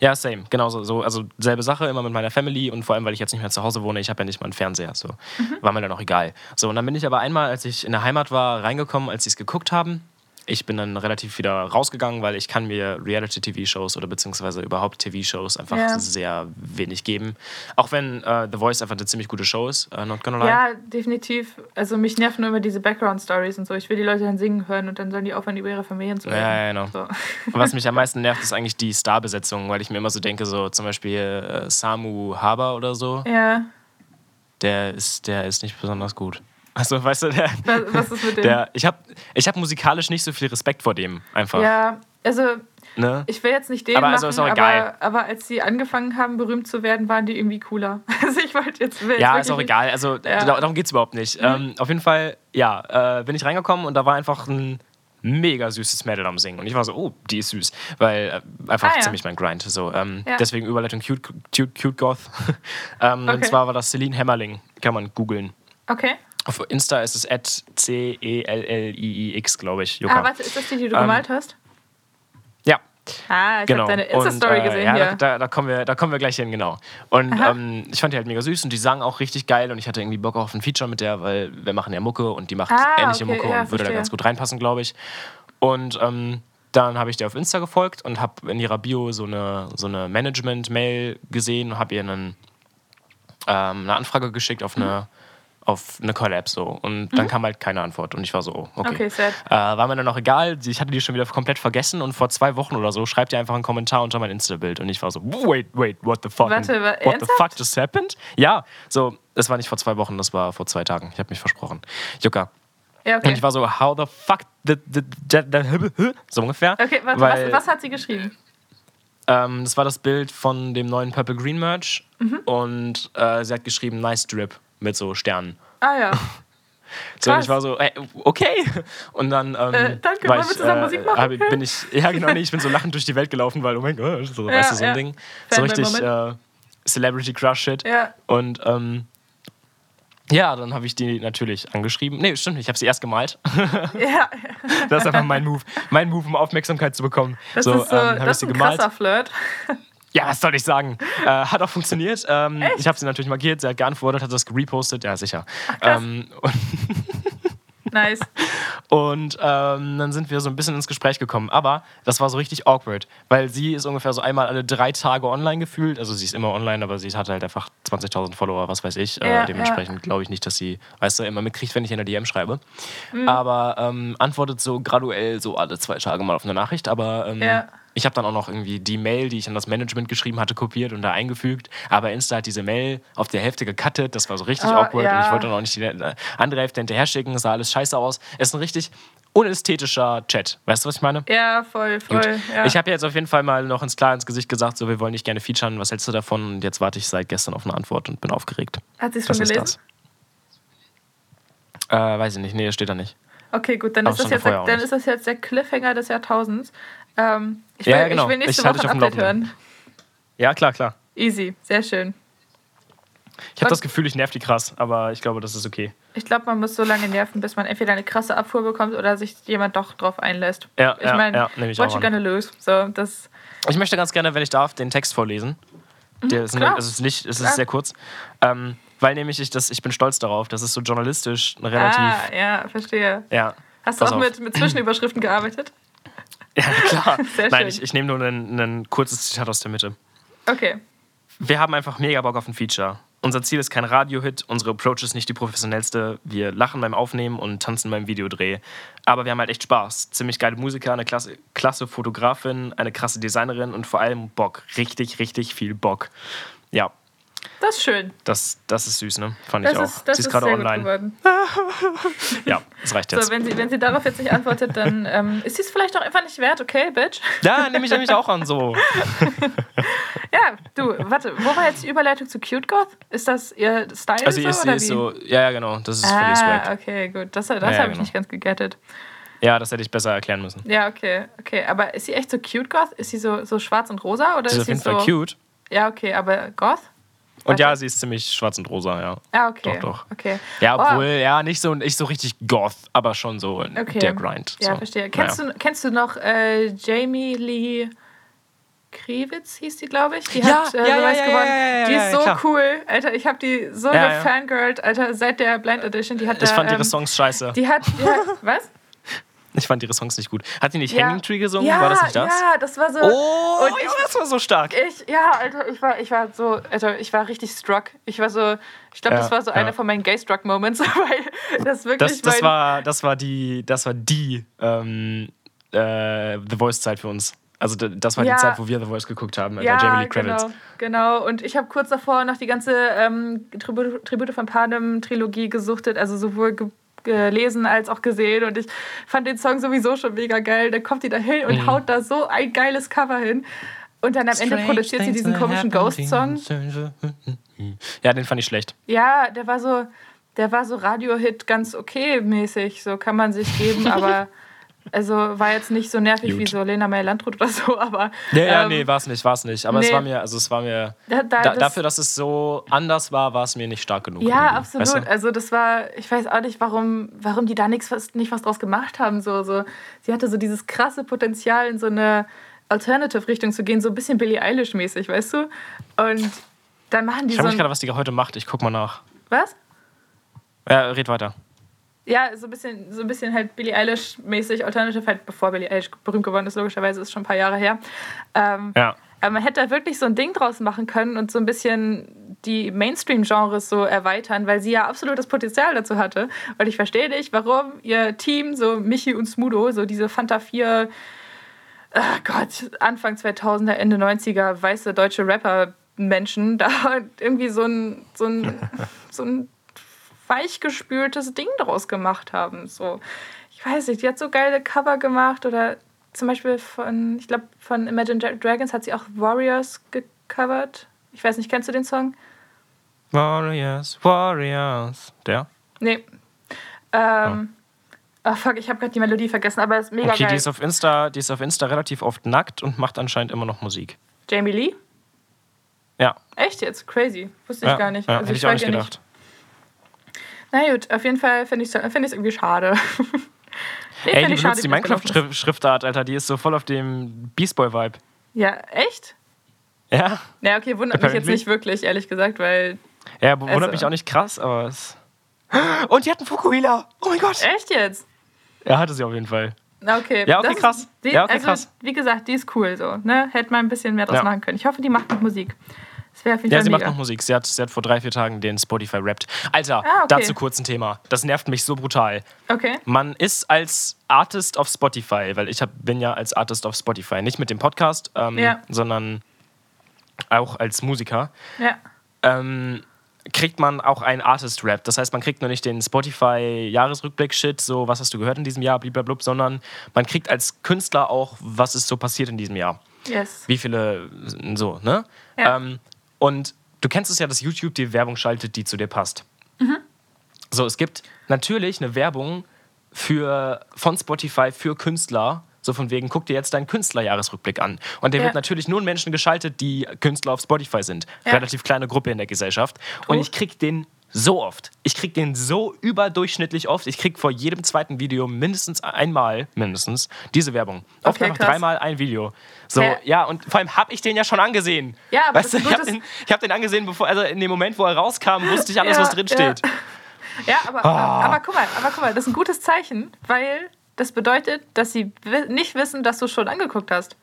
[SPEAKER 2] Ja, same. Genauso. So, also selbe Sache, immer mit meiner Family und vor allem, weil ich jetzt nicht mehr zu Hause wohne, ich habe ja nicht mal einen Fernseher. So. Mhm. War mir dann auch egal. So, und dann bin ich aber einmal, als ich in der Heimat war, reingekommen, als sie es geguckt haben. Ich bin dann relativ wieder rausgegangen, weil ich kann mir Reality-TV-Shows oder beziehungsweise überhaupt TV-Shows einfach ja. sehr wenig geben. Auch wenn uh, The Voice einfach eine ziemlich gute Show ist, uh, not gonna lie.
[SPEAKER 3] Ja, definitiv. Also mich nerven nur immer diese Background-Stories und so. Ich will die Leute dann singen hören und dann sollen die aufhören, über ihre Familien zu reden.
[SPEAKER 2] Ja, ja, genau. So. Was mich am <laughs> meisten nervt, ist eigentlich die Starbesetzung, weil ich mir immer so denke, so zum Beispiel uh, Samu Haber oder so.
[SPEAKER 3] Ja.
[SPEAKER 2] Der ist, der ist nicht besonders gut. Also, weißt du, der,
[SPEAKER 3] was, was ist mit dem?
[SPEAKER 2] Der, ich habe ich hab musikalisch nicht so viel Respekt vor dem, einfach.
[SPEAKER 3] Ja, also ne? ich will jetzt nicht den
[SPEAKER 2] aber
[SPEAKER 3] machen,
[SPEAKER 2] also ist auch egal.
[SPEAKER 3] Aber, aber als sie angefangen haben, berühmt zu werden, waren die irgendwie cooler. <laughs> Also ich wollte jetzt...
[SPEAKER 2] Ja, ist auch egal. Also ja. darum geht es überhaupt nicht. Mhm. Ähm, auf jeden Fall, ja, äh, bin ich reingekommen und da war einfach ein mega süßes Mädel am Singen. Und ich war so, oh, die ist süß. Weil äh, einfach ah, ja. ziemlich mein Grind. So, ähm, ja. Deswegen Überleitung Cute, Cute, Cute Goth. <laughs> ähm, okay. Und zwar war das Celine Hämmerling. Kann man googeln.
[SPEAKER 3] Okay.
[SPEAKER 2] Auf Insta ist es at C-E-L-L-I-I-X, glaube ich.
[SPEAKER 3] Juka. Ah, warte, ist das die, die du ähm, gemalt hast?
[SPEAKER 2] Ja.
[SPEAKER 3] Ah, ich genau. habe deine Insta-Story gesehen. Äh,
[SPEAKER 2] ja, hier. Da, da, kommen wir, da kommen wir gleich hin, genau. Und ähm, ich fand die halt mega süß und die sang auch richtig geil und ich hatte irgendwie Bock auf ein Feature mit der, weil wir machen ja Mucke und die macht ah, ähnliche okay, Mucke ja, und würde da ganz gut reinpassen, glaube ich. Und ähm, dann habe ich dir auf Insta gefolgt und habe in ihrer Bio so eine, so eine Management-Mail gesehen und habe ihr einen, ähm, eine Anfrage geschickt auf eine. Mhm auf eine Collab so. Und dann mhm. kam halt keine Antwort. Und ich war so, oh, okay.
[SPEAKER 3] okay sad.
[SPEAKER 2] Äh, war mir dann noch egal. Ich hatte die schon wieder komplett vergessen und vor zwei Wochen oder so schreibt ihr einfach einen Kommentar unter mein Insta-Bild. Und ich war so, wait, wait, what the fuck?
[SPEAKER 3] Warte,
[SPEAKER 2] what
[SPEAKER 3] ernsthaft?
[SPEAKER 2] the fuck just happened? Ja, so, das war nicht vor zwei Wochen, das war vor zwei Tagen. Ich habe mich versprochen. Jucka.
[SPEAKER 3] Ja, okay.
[SPEAKER 2] Und ich war so, how the fuck did, did, did, did so ungefähr.
[SPEAKER 3] Okay, warte, Weil, was, was hat sie geschrieben?
[SPEAKER 2] Ähm, das war das Bild von dem neuen Purple Green Merch. Mhm. Und äh, sie hat geschrieben, nice drip mit so Sternen.
[SPEAKER 3] Ah ja. <laughs>
[SPEAKER 2] So, ich war so, ey, okay. Und dann ähm,
[SPEAKER 3] äh, danke, war ich, wir zusammen äh, Musik machen?
[SPEAKER 2] bin ich, <laughs> ja genau, nee, ich bin so lachend durch die Welt gelaufen, weil, oh mein Gott, so, ja, weißt du, so ein ja. Ding. so richtig äh, Celebrity Crush Shit.
[SPEAKER 3] Ja.
[SPEAKER 2] Und ähm, ja, dann habe ich die natürlich angeschrieben. Nee, stimmt nicht, ich habe sie erst gemalt. <laughs>
[SPEAKER 3] Ja.
[SPEAKER 2] das ist einfach mein Move. Mein Move, um Aufmerksamkeit zu bekommen.
[SPEAKER 3] Das so, ist, so, ähm, das ist ein gemalt. krasser Flirt.
[SPEAKER 2] Ja, was soll ich sagen? Äh, hat auch funktioniert. Ähm, ich habe sie natürlich markiert, sie hat geantwortet, hat das repostet, ja sicher.
[SPEAKER 3] Ach, ähm, nice. <laughs>
[SPEAKER 2] Und ähm, dann sind wir so ein bisschen ins Gespräch gekommen. Aber das war so richtig awkward, weil sie ist ungefähr so einmal alle drei Tage online gefühlt. Also sie ist immer online, aber sie hat halt einfach 20.000 Follower, was weiß ich. Äh, ja, äh, dementsprechend ja. glaube ich nicht, dass sie, weißt du, immer mitkriegt, wenn ich in der DM schreibe. Mhm. Aber ähm, antwortet so graduell so alle zwei Tage mal auf eine Nachricht. Aber ähm,
[SPEAKER 3] ja
[SPEAKER 2] ich habe dann auch noch irgendwie die Mail, die ich an das Management geschrieben hatte, kopiert und da eingefügt. Aber Insta hat diese Mail auf der Hälfte gecuttet. Das war so richtig oh, awkward. Ja. Und ich wollte dann auch nicht die andere Hälfte hinterher schicken. Es sah alles scheiße aus. Es ist ein richtig unästhetischer Chat. Weißt du, was ich meine?
[SPEAKER 3] Ja, voll, voll. Ja.
[SPEAKER 2] Ich habe jetzt auf jeden Fall mal noch ins Klar ins Gesicht gesagt, so wir wollen dich gerne featuren. Was hältst du davon? Und jetzt warte ich seit gestern auf eine Antwort und bin aufgeregt.
[SPEAKER 3] Hat sie es schon gelesen?
[SPEAKER 2] Äh, weiß ich nicht. Nee, steht da nicht.
[SPEAKER 3] Okay, gut, dann, ist das, jetzt, dann ist das jetzt der Cliffhanger des Jahrtausends. Ähm, ich, will,
[SPEAKER 2] Ja, ja, genau.
[SPEAKER 3] ich will nächste
[SPEAKER 2] Ich
[SPEAKER 3] Woche ein Update hören.
[SPEAKER 2] Ja, klar, klar.
[SPEAKER 3] Easy, sehr schön.
[SPEAKER 2] Ich habe das Gefühl, ich nerv die krass, aber ich glaube, das ist okay.
[SPEAKER 3] Ich glaube, man muss so lange nerven, bis man entweder eine krasse Abfuhr bekommt oder sich jemand doch drauf einlässt.
[SPEAKER 2] Ja,
[SPEAKER 3] ich
[SPEAKER 2] ja,
[SPEAKER 3] meine,
[SPEAKER 2] ja, nehme ich
[SPEAKER 3] what you
[SPEAKER 2] an.
[SPEAKER 3] gonna lose? So, das,
[SPEAKER 2] Ich möchte ganz gerne, wenn ich darf, den Text vorlesen. Der ist,
[SPEAKER 3] Mhm, klar.
[SPEAKER 2] es ist nicht, es
[SPEAKER 3] Klar.
[SPEAKER 2] ist sehr kurz. Ähm, weil nämlich ich das, ich bin stolz darauf, das ist so journalistisch relativ.
[SPEAKER 3] ah, ja, verstehe.
[SPEAKER 2] Ja.
[SPEAKER 3] Hast du auch
[SPEAKER 2] auf.
[SPEAKER 3] mit, mit Zwischenüberschriften gearbeitet? <laughs>
[SPEAKER 2] Ja, klar. <laughs> Nein, ich, ich nehme nur ein, ein kurzes Zitat aus der Mitte.
[SPEAKER 3] Okay.
[SPEAKER 2] Wir haben einfach mega Bock auf ein Feature. Unser Ziel ist kein Radio-Hit, unsere Approach ist nicht die professionellste. Wir lachen beim Aufnehmen und tanzen beim Videodreh. Aber wir haben halt echt Spaß. Ziemlich geile Musiker, eine klasse, klasse Fotografin, eine krasse Designerin und vor allem Bock. Richtig, richtig viel Bock. Ja,
[SPEAKER 3] Das ist schön.
[SPEAKER 2] das, das ist süß, ne? Fand
[SPEAKER 3] Das
[SPEAKER 2] ich auch.
[SPEAKER 3] ist, das
[SPEAKER 2] Sie ist gerade online.
[SPEAKER 3] geworden. <laughs>
[SPEAKER 2] Ja, das reicht jetzt.
[SPEAKER 3] So, wenn sie, wenn sie darauf jetzt nicht antwortet, dann <laughs> ähm, ist sie es vielleicht auch einfach nicht wert, okay, Bitch?
[SPEAKER 2] ja, nehme ich nämlich auch an so. <laughs>
[SPEAKER 3] Ja, du, warte, wo war jetzt die Überleitung zu Cute Goth? Ist das ihr Style
[SPEAKER 2] Also,
[SPEAKER 3] so,
[SPEAKER 2] ist,
[SPEAKER 3] oder
[SPEAKER 2] ist
[SPEAKER 3] wie?
[SPEAKER 2] so, ja, ja, genau, das ist für die
[SPEAKER 3] Ah,
[SPEAKER 2] Swag.
[SPEAKER 3] okay, gut. Das, das
[SPEAKER 2] Ja, ja,
[SPEAKER 3] habe ich
[SPEAKER 2] genau.
[SPEAKER 3] nicht ganz gegettet.
[SPEAKER 2] Ja, das hätte ich besser erklären müssen.
[SPEAKER 3] Ja, okay, okay. Aber ist sie echt so cute Goth? Ist sie so, so schwarz und rosa? Oder
[SPEAKER 2] Das ist
[SPEAKER 3] ist
[SPEAKER 2] auf jeden
[SPEAKER 3] sie
[SPEAKER 2] Fall
[SPEAKER 3] so.
[SPEAKER 2] cute.
[SPEAKER 3] Ja, okay, aber Goth?
[SPEAKER 2] Und
[SPEAKER 3] Warte.
[SPEAKER 2] ja, sie ist ziemlich schwarz und rosa, ja.
[SPEAKER 3] Ah, okay.
[SPEAKER 2] Doch, doch.
[SPEAKER 3] Okay.
[SPEAKER 2] Ja,
[SPEAKER 3] Oh,
[SPEAKER 2] obwohl, ja, nicht so, nicht so richtig goth, aber schon so
[SPEAKER 3] Okay.
[SPEAKER 2] der Grind.
[SPEAKER 3] Ja,
[SPEAKER 2] so.
[SPEAKER 3] verstehe. Kennst,
[SPEAKER 2] Naja.
[SPEAKER 3] du, kennst du noch äh, Jamie Lee Kriwitz, hieß die, glaube ich? Die
[SPEAKER 2] Ja,
[SPEAKER 3] hat äh,
[SPEAKER 2] ja, ja, ja,
[SPEAKER 3] gewonnen.
[SPEAKER 2] ja, ja, ja,
[SPEAKER 3] die ist
[SPEAKER 2] ja,
[SPEAKER 3] so
[SPEAKER 2] klar.
[SPEAKER 3] cool. Alter, ich habe die so
[SPEAKER 2] Ja, ja.
[SPEAKER 3] gefangirlt, Alter, seit der Blind Edition. Die hat
[SPEAKER 2] Ich
[SPEAKER 3] da,
[SPEAKER 2] fand
[SPEAKER 3] ähm,
[SPEAKER 2] ihre Songs scheiße.
[SPEAKER 3] Die hat, die hat <laughs> was?
[SPEAKER 2] Ich fand ihre Songs nicht gut. Hat die nicht
[SPEAKER 3] Ja.
[SPEAKER 2] Hanging Tree gesungen?
[SPEAKER 3] Ja,
[SPEAKER 2] war das nicht das?
[SPEAKER 3] ja, das war so.
[SPEAKER 2] Oh,
[SPEAKER 3] Und
[SPEAKER 2] Junge, das war so stark.
[SPEAKER 3] Ich, ja, Alter, ich war, ich war so, Alter, ich war richtig struck. Ich war so, ich glaube,
[SPEAKER 2] Ja,
[SPEAKER 3] das war so einer von meinen Gay-Struck-Moments, <laughs> weil das wirklich
[SPEAKER 2] Das, das, war, das war die, das war die ähm, äh, The Voice-Zeit für uns. Also das war
[SPEAKER 3] Ja.
[SPEAKER 2] die Zeit, wo wir The Voice geguckt haben.
[SPEAKER 3] ja,
[SPEAKER 2] Ja, Jamie Lee Kravitz.
[SPEAKER 3] genau, genau. Und ich habe kurz davor noch die ganze ähm, Tribute, Tribute von Panem-Trilogie gesuchtet, also sowohl ge gelesen als auch gesehen. Und ich fand den Song sowieso schon mega geil. Dann kommt die da hin und
[SPEAKER 2] Mhm.
[SPEAKER 3] haut da so ein geiles Cover hin. Und dann am Ende produziert sie diesen komischen Ghost-Song. <laughs>
[SPEAKER 2] Ja, den fand ich schlecht.
[SPEAKER 3] Ja, der war so, der war so Radio-Hit ganz okay mäßig, so kann man sich geben, <laughs> aber also war jetzt nicht so nervig
[SPEAKER 2] Gut.
[SPEAKER 3] wie so Lena Meyer-Landrut oder so, aber
[SPEAKER 2] Ja, ja,
[SPEAKER 3] ähm,
[SPEAKER 2] nee, war es nicht, war es nicht. Aber es
[SPEAKER 3] nee.
[SPEAKER 2] war mir, also es war mir,
[SPEAKER 3] da, da,
[SPEAKER 2] da,
[SPEAKER 3] das,
[SPEAKER 2] dafür, dass es so anders war, war es mir nicht stark genug.
[SPEAKER 3] ja, absolut.
[SPEAKER 2] Weißt du?
[SPEAKER 3] Also das war, ich weiß auch nicht, warum, warum die da nichts, nicht was draus gemacht haben. So, so, sie hatte so dieses krasse Potenzial in so eine Alternative-Richtung zu gehen, so ein bisschen Billie Eilish-mäßig, weißt du? Und dann machen die
[SPEAKER 2] Ich
[SPEAKER 3] so
[SPEAKER 2] frage mich
[SPEAKER 3] ein,
[SPEAKER 2] gerade, was die heute macht. Ich guck mal nach.
[SPEAKER 3] was?
[SPEAKER 2] Ja, red weiter.
[SPEAKER 3] Ja, so ein bisschen, so ein bisschen halt Billie Eilish-mäßig, Alternative halt, bevor Billie Eilish berühmt geworden ist, logischerweise, ist schon ein paar Jahre her. Ähm,
[SPEAKER 2] Ja.
[SPEAKER 3] aber man hätte da wirklich so ein Ding draus machen können und so ein bisschen die Mainstream-Genres so erweitern, weil sie ja absolut das Potenzial dazu hatte. Und ich verstehe nicht, warum ihr Team, so Michi und Smudo, so diese Fanta 4, ah Gott, Anfang 2000er, Ende 90er, weiße deutsche Rapper-Menschen, <laughs> da irgendwie so ein, so ein, <laughs> so ein weichgespültes Ding draus gemacht haben. So, ich weiß nicht, die hat so geile Cover gemacht oder zum Beispiel von, ich glaube, von Imagine Dra- Dragons hat sie auch Warriors gecovert. Ich weiß nicht, kennst du den Song?
[SPEAKER 2] Warriors, Warriors. Der?
[SPEAKER 3] Nee. Ähm, Ach fuck, ich habe gerade die Melodie vergessen, aber ist mega
[SPEAKER 2] Okay,
[SPEAKER 3] geil.
[SPEAKER 2] die ist, auf Insta, die ist auf Insta relativ oft nackt und macht anscheinend immer noch Musik.
[SPEAKER 3] Jamie Lee?
[SPEAKER 2] Ja.
[SPEAKER 3] Echt jetzt? Crazy. Wusste ich
[SPEAKER 2] ja,
[SPEAKER 3] gar nicht.
[SPEAKER 2] Ja,
[SPEAKER 3] Also
[SPEAKER 2] hätte ich auch
[SPEAKER 3] folge
[SPEAKER 2] nicht gedacht.
[SPEAKER 3] Na gut, auf jeden Fall finde ich es find irgendwie schade. <laughs> nee,
[SPEAKER 2] Ey, die
[SPEAKER 3] schade,
[SPEAKER 2] benutzt die. Minecraft-Schriftart, Alter. Die ist so voll auf dem Beast Boy-Vibe.
[SPEAKER 3] Ja, echt?
[SPEAKER 2] Ja?
[SPEAKER 3] Ja, okay, wundert mich jetzt
[SPEAKER 2] Apparently.
[SPEAKER 3] nicht wirklich, ehrlich gesagt, weil.
[SPEAKER 2] Ja, wundert
[SPEAKER 3] Also-
[SPEAKER 2] mich auch nicht krass, aber es. <gasps> Und die hatten Fukuhila! Oh mein Gott!
[SPEAKER 3] Echt jetzt?
[SPEAKER 2] Ja, hatte sie auf jeden Fall.
[SPEAKER 3] Okay.
[SPEAKER 2] Ja, okay,
[SPEAKER 3] Das
[SPEAKER 2] krass.
[SPEAKER 3] Die,
[SPEAKER 2] Ja, okay,
[SPEAKER 3] also,
[SPEAKER 2] krass.
[SPEAKER 3] Wie gesagt, die ist cool so. Ne? Hätte man ein bisschen mehr draus
[SPEAKER 2] Ja.
[SPEAKER 3] machen können. Ich hoffe, die macht noch Musik. Das wäre auf jeden
[SPEAKER 2] Ja,
[SPEAKER 3] Fall
[SPEAKER 2] sie macht
[SPEAKER 3] mega.
[SPEAKER 2] noch Musik. Sie hat, sie hat vor drei, vier Tagen den Spotify rappt. Alter,
[SPEAKER 3] Ah, okay.
[SPEAKER 2] dazu kurz ein Thema. Das nervt mich so brutal.
[SPEAKER 3] Okay.
[SPEAKER 2] Man ist als Artist auf Spotify, weil ich hab, bin ja als Artist auf Spotify, nicht mit dem Podcast, ähm,
[SPEAKER 3] Ja.
[SPEAKER 2] sondern auch als Musiker.
[SPEAKER 3] Ja.
[SPEAKER 2] Ähm, kriegt man auch einen Artist-Rap. Das heißt, man kriegt nur nicht den Spotify-Jahresrückblick-Shit, so was hast du gehört in diesem Jahr, blablabla, sondern man kriegt als Künstler auch, was ist so passiert in diesem Jahr.
[SPEAKER 3] Yes.
[SPEAKER 2] Wie viele, so, ne?
[SPEAKER 3] Ja.
[SPEAKER 2] Ähm, und du kennst es ja, dass YouTube dir Werbung schaltet, die zu dir passt. So, es gibt natürlich eine Werbung für, von Spotify für Künstler. So von wegen, guck dir jetzt deinen Künstlerjahresrückblick an. Und der
[SPEAKER 3] Ja.
[SPEAKER 2] wird natürlich nur an Menschen geschaltet, die Künstler auf Spotify sind.
[SPEAKER 3] Ja.
[SPEAKER 2] Relativ kleine Gruppe in der Gesellschaft. Und ich krieg den so oft. Ich krieg den so überdurchschnittlich oft. Ich krieg vor jedem zweiten Video mindestens einmal, mindestens, diese Werbung. Oft
[SPEAKER 3] Okay,
[SPEAKER 2] einfach
[SPEAKER 3] krass.
[SPEAKER 2] dreimal ein Video. So,
[SPEAKER 3] Hä?
[SPEAKER 2] ja, und vor allem habe ich den ja schon angesehen.
[SPEAKER 3] Ja, aber
[SPEAKER 2] weißt du, ich habe den, hab den angesehen, bevor, also in dem Moment, wo er rauskam, wusste ich alles,
[SPEAKER 3] Ja,
[SPEAKER 2] was drin steht.
[SPEAKER 3] Ja, aber,
[SPEAKER 2] Ah.
[SPEAKER 3] aber guck mal, aber guck mal, das ist ein gutes Zeichen, weil das bedeutet, dass sie nicht wissen, dass du es schon angeguckt hast.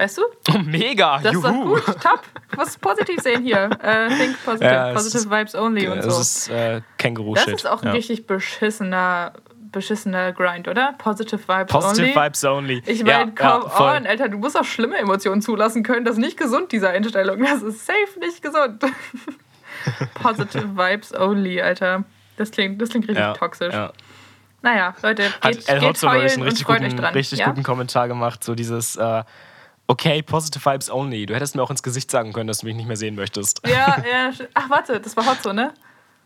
[SPEAKER 3] Weißt du?
[SPEAKER 2] Mega,
[SPEAKER 3] Das ist doch
[SPEAKER 2] juhu.
[SPEAKER 3] gut, top. Was positiv sehen hier. Äh, think <laughs> positive,
[SPEAKER 2] Ja,
[SPEAKER 3] positive vibes only und
[SPEAKER 2] Das
[SPEAKER 3] so.
[SPEAKER 2] ist äh, Känguru-Shit.
[SPEAKER 3] Das ist auch ein
[SPEAKER 2] ja.
[SPEAKER 3] richtig beschissener, beschissener Grind, oder? Positive vibes
[SPEAKER 2] Positive
[SPEAKER 3] only.
[SPEAKER 2] Vibes only.
[SPEAKER 3] Ich
[SPEAKER 2] Ja,
[SPEAKER 3] meine, come
[SPEAKER 2] ja,
[SPEAKER 3] on, Alter, du musst auch schlimme Emotionen zulassen können. Das ist nicht gesund, diese Einstellung. Das ist safe nicht gesund. <laughs> Positive Vibes only, Alter. Das klingt, das klingt richtig
[SPEAKER 2] Ja,
[SPEAKER 3] toxisch.
[SPEAKER 2] ja.
[SPEAKER 3] Naja, Leute,
[SPEAKER 2] Hat
[SPEAKER 3] geht,
[SPEAKER 2] El
[SPEAKER 3] geht
[SPEAKER 2] Hotzo einen richtig, guten, richtig
[SPEAKER 3] ja?
[SPEAKER 2] guten Kommentar gemacht. So dieses, äh, okay, Positive Vibes only. Du hättest mir auch ins Gesicht sagen können, dass du mich nicht mehr sehen möchtest.
[SPEAKER 3] Ja, ja. Ach, warte, das war Hotzo, ne?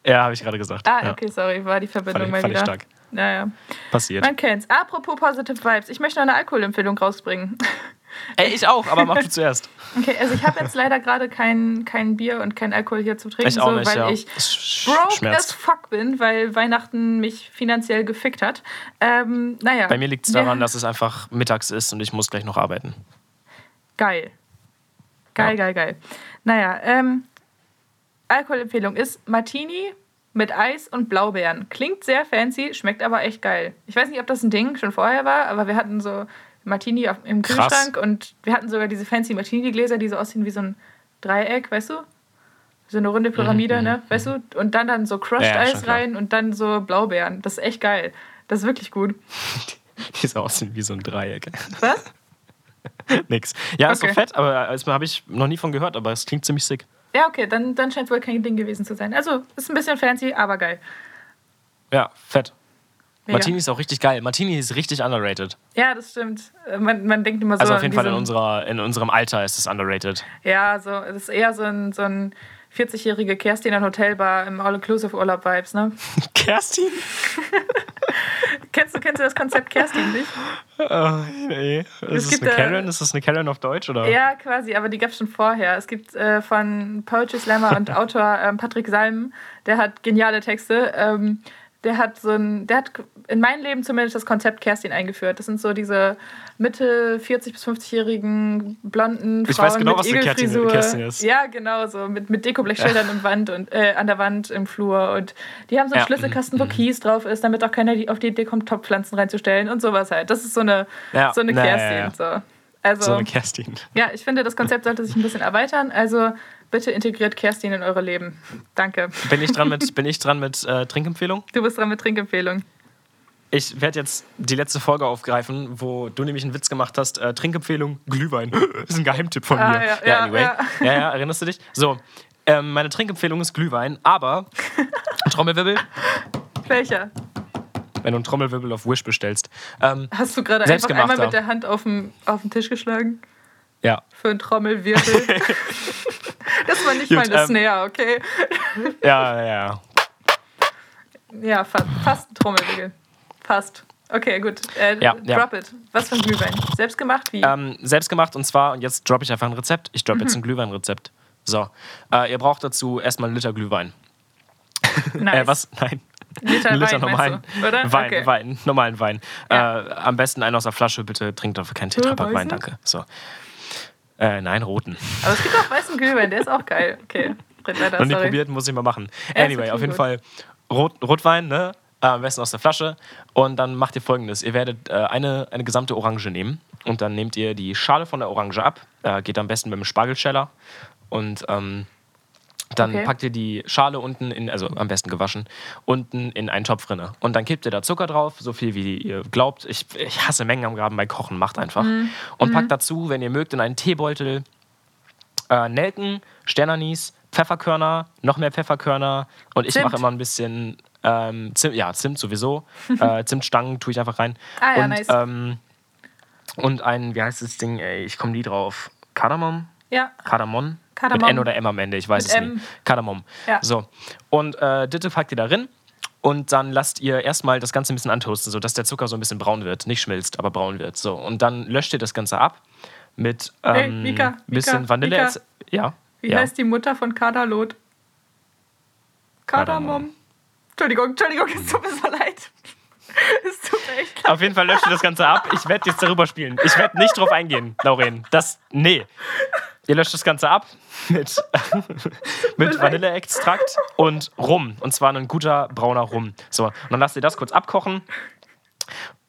[SPEAKER 2] Ja, habe ich gerade gesagt.
[SPEAKER 3] Ah,
[SPEAKER 2] ja.
[SPEAKER 3] okay, sorry, war die Verbindung
[SPEAKER 2] Fand ich-
[SPEAKER 3] mal
[SPEAKER 2] fand ich
[SPEAKER 3] wieder.
[SPEAKER 2] stark.
[SPEAKER 3] Naja,
[SPEAKER 2] Passiert.
[SPEAKER 3] man kennt's. Apropos Positive Vibes, ich möchte noch eine Alkoholempfehlung rausbringen. <laughs>
[SPEAKER 2] Ey, ich auch, aber mach du zuerst. <laughs>
[SPEAKER 3] Okay, also ich habe jetzt leider gerade kein, kein Bier und kein Alkohol hier zu trinken,
[SPEAKER 2] Ich auch
[SPEAKER 3] so,
[SPEAKER 2] nicht,
[SPEAKER 3] weil
[SPEAKER 2] ja.
[SPEAKER 3] ich broke as
[SPEAKER 2] schmerzt.
[SPEAKER 3] fuck bin, weil Weihnachten mich finanziell gefickt hat. Ähm, naja.
[SPEAKER 2] Bei mir liegt es daran, dass es einfach mittags ist und ich muss gleich noch arbeiten.
[SPEAKER 3] Geil. Geil,
[SPEAKER 2] Ja.
[SPEAKER 3] geil, geil. Naja, ähm, Alkoholempfehlung ist Martini mit Eis und Blaubeeren. Klingt sehr fancy, schmeckt aber echt geil. Ich weiß nicht, ob das ein Ding schon vorher war, aber wir hatten so Martini auf, im
[SPEAKER 2] Krass.
[SPEAKER 3] Kühlschrank und wir hatten sogar diese fancy Martini-Gläser, die so aussehen wie so ein Dreieck, weißt du? So eine runde Pyramide, ne? Weißt du? Und dann dann so Crushed
[SPEAKER 2] Mhm, Ja,
[SPEAKER 3] Eis rein und dann so Blaubeeren. Das ist echt geil. Das ist wirklich gut. <laughs>
[SPEAKER 2] Die so aussehen wie so ein Dreieck.
[SPEAKER 3] Was? <laughs>
[SPEAKER 2] Nix. Ja, ist so
[SPEAKER 3] Okay.
[SPEAKER 2] fett, aber das habe ich noch nie von gehört, aber es klingt ziemlich sick.
[SPEAKER 3] Ja, okay, dann, dann scheint wohl kein Ding gewesen zu sein. Also, ist ein bisschen fancy, aber geil.
[SPEAKER 2] Ja, fett.
[SPEAKER 3] Mega.
[SPEAKER 2] Martini ist auch richtig geil. Martini ist richtig underrated.
[SPEAKER 3] Ja, das stimmt. Äh, Man, man denkt immer so.
[SPEAKER 2] Also auf jeden Fall in, unserer, in unserem Alter ist es underrated.
[SPEAKER 3] Ja, so, es ist eher so ein, so ein 40-jährige Kerstin an Hotelbar im All-Inclusive-Urlaub-Vibes, ne? <laughs>
[SPEAKER 2] Kerstin? <laughs>
[SPEAKER 3] Kennst du, kennst du das Konzept Kerstin nicht?
[SPEAKER 2] Oh, nee. Ist
[SPEAKER 3] Es
[SPEAKER 2] es eine
[SPEAKER 3] äh,
[SPEAKER 2] Karen? Ist das eine Karen auf Deutsch? Oder?
[SPEAKER 3] Ja, quasi, aber die gab es schon vorher. Es gibt äh, von Poetry Slammer und <laughs> Autor ähm, Patrick Salm, der hat geniale Texte. Ähm, der hat so ein, der hat in meinem Leben zumindest das Konzept Kerstin eingeführt. Das sind so diese Mitte 40 bis 50-jährigen blonden Frauen
[SPEAKER 2] Ich weiß genau,
[SPEAKER 3] mit Igelfrisur.
[SPEAKER 2] Kerstin ist.
[SPEAKER 3] Ja, genau so mit mit Dekoblechschildern im Wand und äh, an der Wand im Flur und die haben so einen
[SPEAKER 2] Ja.
[SPEAKER 3] Schlüsselkasten, wo Kies drauf ist, damit auch keiner auf die Idee kommt, Topfpflanzen reinzustellen und sowas halt. Das ist so eine
[SPEAKER 2] Ja.
[SPEAKER 3] so eine Kerstin.
[SPEAKER 2] ja.
[SPEAKER 3] So. Also,
[SPEAKER 2] So eine Kerstin.
[SPEAKER 3] ja, ich finde, das Konzept sollte sich ein bisschen erweitern. Also bitte integriert Kerstin in eure Leben. Danke.
[SPEAKER 2] Bin ich dran mit, <laughs> bin ich dran mit äh, Trinkempfehlung?
[SPEAKER 3] Du bist dran mit Trinkempfehlung.
[SPEAKER 2] Ich werde jetzt die letzte Folge aufgreifen, wo du nämlich einen Witz gemacht hast. Äh, Trinkempfehlung, Glühwein. Das <laughs> ist ein Geheimtipp von
[SPEAKER 3] Ah,
[SPEAKER 2] mir.
[SPEAKER 3] ja, ja,
[SPEAKER 2] anyway.
[SPEAKER 3] ja.
[SPEAKER 2] Ja. ja, erinnerst du dich? So, ähm, meine Trinkempfehlung ist Glühwein, aber <laughs> Trommelwirbel,
[SPEAKER 3] Welcher?
[SPEAKER 2] wenn du einen Trommelwirbel auf Wish bestellst. Ähm,
[SPEAKER 3] Hast du gerade einfach einmal mit der Hand auf den, auf den Tisch geschlagen?
[SPEAKER 2] ja,
[SPEAKER 3] Für einen Trommelwirbel. Das war nicht
[SPEAKER 2] Gut,
[SPEAKER 3] mal eine
[SPEAKER 2] ähm,
[SPEAKER 3] Snare, okay? <laughs>
[SPEAKER 2] ja, ja.
[SPEAKER 3] Ja, fast, fast ein Trommelwirbel. Fast. Okay, gut. Äh,
[SPEAKER 2] Ja, ja.
[SPEAKER 3] drop it. Was für ein Glühwein? Selbst gemacht? Wie?
[SPEAKER 2] Ähm, selbst gemacht und zwar, und jetzt droppe ich einfach ein Rezept. Ich droppe
[SPEAKER 3] Mhm.
[SPEAKER 2] jetzt ein Glühweinrezept. So, äh, ihr braucht dazu erstmal einen Liter Glühwein. <laughs>
[SPEAKER 3] nice.
[SPEAKER 2] Äh, was? Nein.
[SPEAKER 3] Liter
[SPEAKER 2] Liter
[SPEAKER 3] Wein,
[SPEAKER 2] normalen
[SPEAKER 3] du, oder?
[SPEAKER 2] Wein,
[SPEAKER 3] Okay.
[SPEAKER 2] Wein, normalen Wein.
[SPEAKER 3] Ja.
[SPEAKER 2] Äh, am besten einen aus der Flasche, bitte trinkt dafür keinen Tetrapack Wein, danke. So. Äh, nein, roten.
[SPEAKER 3] Aber es gibt auch weißen Glühwein, der ist auch geil. Okay, weiter,
[SPEAKER 2] Noch
[SPEAKER 3] sorry.
[SPEAKER 2] probiert, muss ich mal machen.
[SPEAKER 3] Ja,
[SPEAKER 2] Anyway, auf jeden
[SPEAKER 3] gut.
[SPEAKER 2] Fall Rot, Rotwein, ne? Äh, am besten aus der Flasche. Und dann macht ihr folgendes: Ihr werdet äh, eine, eine gesamte Orange nehmen und dann nehmt ihr die Schale von der Orange ab. Äh, geht am besten mit dem Spargelscheller. Und ähm, dann
[SPEAKER 3] Okay.
[SPEAKER 2] packt ihr die Schale unten in, also am besten gewaschen, unten in einen Topf rinne. Und dann kippt ihr da Zucker drauf, so viel wie ihr glaubt. Ich, ich hasse Mengenangaben bei Kochen, macht einfach. Und packt dazu, wenn ihr mögt, in einen Teebeutel äh, Nelken, Sternanis, Pfefferkörner, noch mehr Pfefferkörner und ich mache immer ein bisschen ähm, Zimt, ja, Zimt sowieso. <laughs> äh, Zimtstangen tue ich einfach rein.
[SPEAKER 3] Ah, ja,
[SPEAKER 2] und,
[SPEAKER 3] nice.
[SPEAKER 2] ähm, und ein, wie heißt das Ding, ey, ich komme nie drauf. Kardamom?
[SPEAKER 3] Ja,
[SPEAKER 2] Kardamom?
[SPEAKER 3] Kardamom.
[SPEAKER 2] Mit N oder M am Ende, ich weiß
[SPEAKER 3] Mit
[SPEAKER 2] es
[SPEAKER 3] M.
[SPEAKER 2] nie. Kardamom.
[SPEAKER 3] Ja.
[SPEAKER 2] So. Und äh, Ditte packt ihr da rein. Und dann lasst ihr erstmal das Ganze ein bisschen antoasten, sodass der Zucker so ein bisschen braun wird. Nicht schmilzt, aber braun wird. So. Und dann löscht ihr das Ganze ab mit
[SPEAKER 3] Hey,
[SPEAKER 2] ähm,
[SPEAKER 3] Mika, Mika,
[SPEAKER 2] bisschen Vanille.
[SPEAKER 3] Mika.
[SPEAKER 2] Ja.
[SPEAKER 3] wie
[SPEAKER 2] ja.
[SPEAKER 3] heißt die Mutter von Kadalot? Kardamom. Entschuldigung, Entschuldigung, es tut mir so leid. <laughs> Es tut mir echt leid.
[SPEAKER 2] Auf jeden Fall löscht ihr das Ganze ab. Ich werde jetzt darüber spielen. Ich werde nicht drauf eingehen, Lauren. Das, nee. Ihr löscht das Ganze ab <laughs> <laughs> mit, mit. Vanilleextrakt und Rum. Und zwar ein guter brauner Rum. So, und dann lasst ihr das kurz abkochen.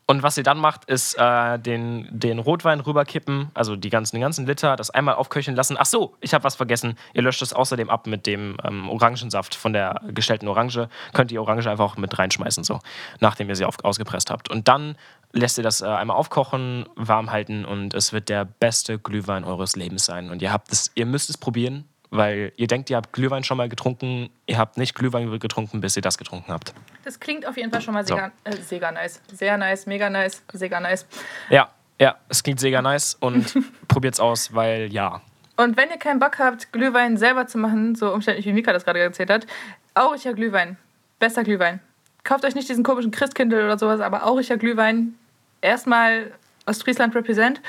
[SPEAKER 2] Und was ihr dann macht, ist äh, den, den Rotwein rüberkippen, also die ganzen, den ganzen Liter, das einmal aufköcheln lassen. Ach so, ich habe was vergessen. Ihr löscht es außerdem ab mit dem ähm, Orangensaft von der gestellten Orange. Könnt ihr Orange einfach auch mit reinschmeißen, so, nachdem ihr sie auf, ausgepresst habt. Und dann lässt ihr das äh, einmal aufkochen, warm halten und es wird der beste Glühwein eures Lebens sein. Und ihr habt es, ihr müsst es probieren, weil ihr denkt, ihr habt Glühwein schon mal getrunken, ihr habt nicht Glühwein getrunken, bis ihr das getrunken habt.
[SPEAKER 3] Das klingt auf jeden Fall schon mal
[SPEAKER 2] So.
[SPEAKER 3] sehr, äh, sehr nice. Sehr nice, mega nice, sehr nice.
[SPEAKER 2] Ja, ja, es klingt sehr nice und <laughs> probiert's aus, weil ja.
[SPEAKER 3] Und wenn ihr keinen Bock habt, Glühwein selber zu machen, so umständlich wie Mika das gerade erzählt hat, auricher Glühwein. Bester Glühwein. Kauft euch nicht diesen komischen Christkindl oder sowas, aber auricher Glühwein. Erstmal Ostfriesland represent.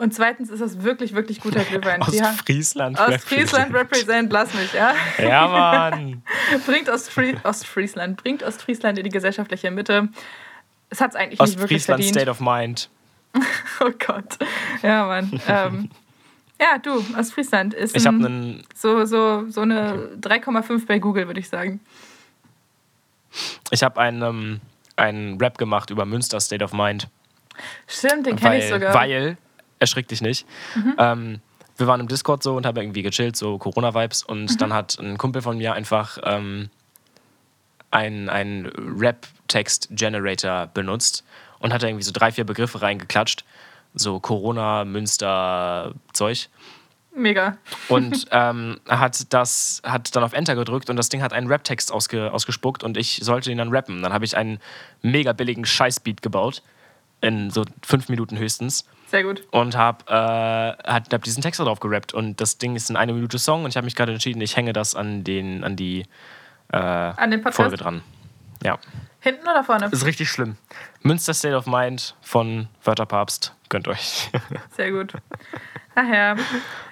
[SPEAKER 3] Und zweitens ist das wirklich, wirklich guter Glühwein. Die haben-
[SPEAKER 2] Ostfriesland.
[SPEAKER 3] Ostfriesland represent, lass mich, ja.
[SPEAKER 2] Ja, Mann. <laughs>
[SPEAKER 3] Bringt Ostfri Ostfriesland, bringt Ostfriesland in die gesellschaftliche Mitte. Es hat es eigentlich nicht wirklich
[SPEAKER 2] Ostfriesland
[SPEAKER 3] verdient.
[SPEAKER 2] State of Mind. <laughs>
[SPEAKER 3] Oh Gott. Ja, Mann. ähm, ja, du, Ostfriesland ist
[SPEAKER 2] Ich habe
[SPEAKER 3] ein-
[SPEAKER 2] einen.
[SPEAKER 3] so, so, so eine 3,5 bei Google, würde ich sagen.
[SPEAKER 2] Ich habe einen, ähm, einen Rap gemacht über Münster State of Mind.
[SPEAKER 3] Stimmt, den kenne ich sogar.
[SPEAKER 2] weil, erschrick dich nicht.
[SPEAKER 3] Mhm.
[SPEAKER 2] Ähm, wir waren im Discord so und haben irgendwie gechillt, so Corona-Vibes. Und
[SPEAKER 3] Mhm.
[SPEAKER 2] dann hat ein Kumpel von mir einfach ähm, einen, Rap-Text-Generator benutzt und hat da irgendwie so drei, vier Begriffe reingeklatscht. So Corona, Münster, Zeug.
[SPEAKER 3] Mega.
[SPEAKER 2] Und <laughs> ähm, hat das hat dann auf Enter gedrückt und das Ding hat einen Rap-Text ausge, ausgespuckt und ich sollte ihn dann rappen. Dann habe ich einen mega billigen Scheißbeat gebaut. In so fünf Minuten höchstens.
[SPEAKER 3] Sehr gut.
[SPEAKER 2] Und habe äh, hat, hab diesen Text da drauf gerappt. Und das Ding ist ein eine Minute Song und ich habe mich gerade entschieden, ich hänge das an, den, an die äh,
[SPEAKER 3] An den Podcast.
[SPEAKER 2] Folge dran. Ja.
[SPEAKER 3] Hinten oder vorne?
[SPEAKER 2] Das ist richtig schlimm. Münster State of Mind von Wörterpapst. Gönnt euch. <laughs>
[SPEAKER 3] Sehr gut. Ach ja.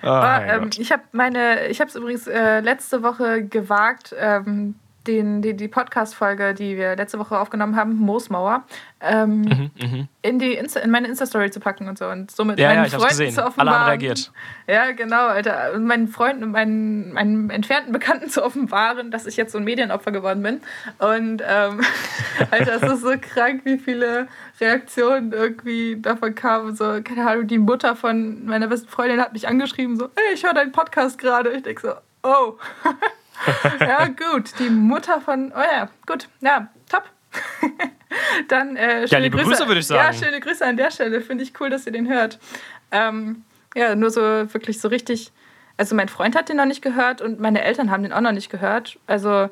[SPEAKER 2] oh,
[SPEAKER 3] Aber,
[SPEAKER 2] mein
[SPEAKER 3] ähm, ich habe meine, ich habe es übrigens äh, letzte Woche gewagt, ähm, den, die, die Podcast-Folge, die wir letzte Woche aufgenommen haben, Moosmauer, ähm,
[SPEAKER 2] Mhm, mhm.
[SPEAKER 3] in, die Insta, in meine Insta-Story zu packen und so. Und somit
[SPEAKER 2] Ja,
[SPEAKER 3] meinen
[SPEAKER 2] ja, ich
[SPEAKER 3] Freunden
[SPEAKER 2] gesehen.
[SPEAKER 3] zu
[SPEAKER 2] Alle
[SPEAKER 3] offenbaren.
[SPEAKER 2] haben reagiert.
[SPEAKER 3] Ja, genau, Alter. Und meinen Freunden und meinen, meinen entfernten Bekannten <laughs> zu offenbaren, dass ich jetzt so ein Medienopfer geworden bin. Und, ähm, <laughs> Alter, es ist so krank, wie viele Reaktionen irgendwie davon kamen. So, keine Ahnung, die Mutter von meiner besten Freundin hat mich angeschrieben, so, hey, ich höre deinen Podcast gerade. Ich denke so, oh. <laughs> <laughs> ja, gut. Die Mutter von, oh ja, gut. Ja, top. <laughs> Dann äh, schöne
[SPEAKER 2] liebe Grüße, würde ich
[SPEAKER 3] Ja,
[SPEAKER 2] sagen.
[SPEAKER 3] schöne Grüße an der Stelle. Finde ich cool, dass ihr den hört. Ähm, ja, nur so wirklich so richtig. Also mein Freund hat den noch nicht gehört und meine Eltern haben den auch noch nicht gehört. Also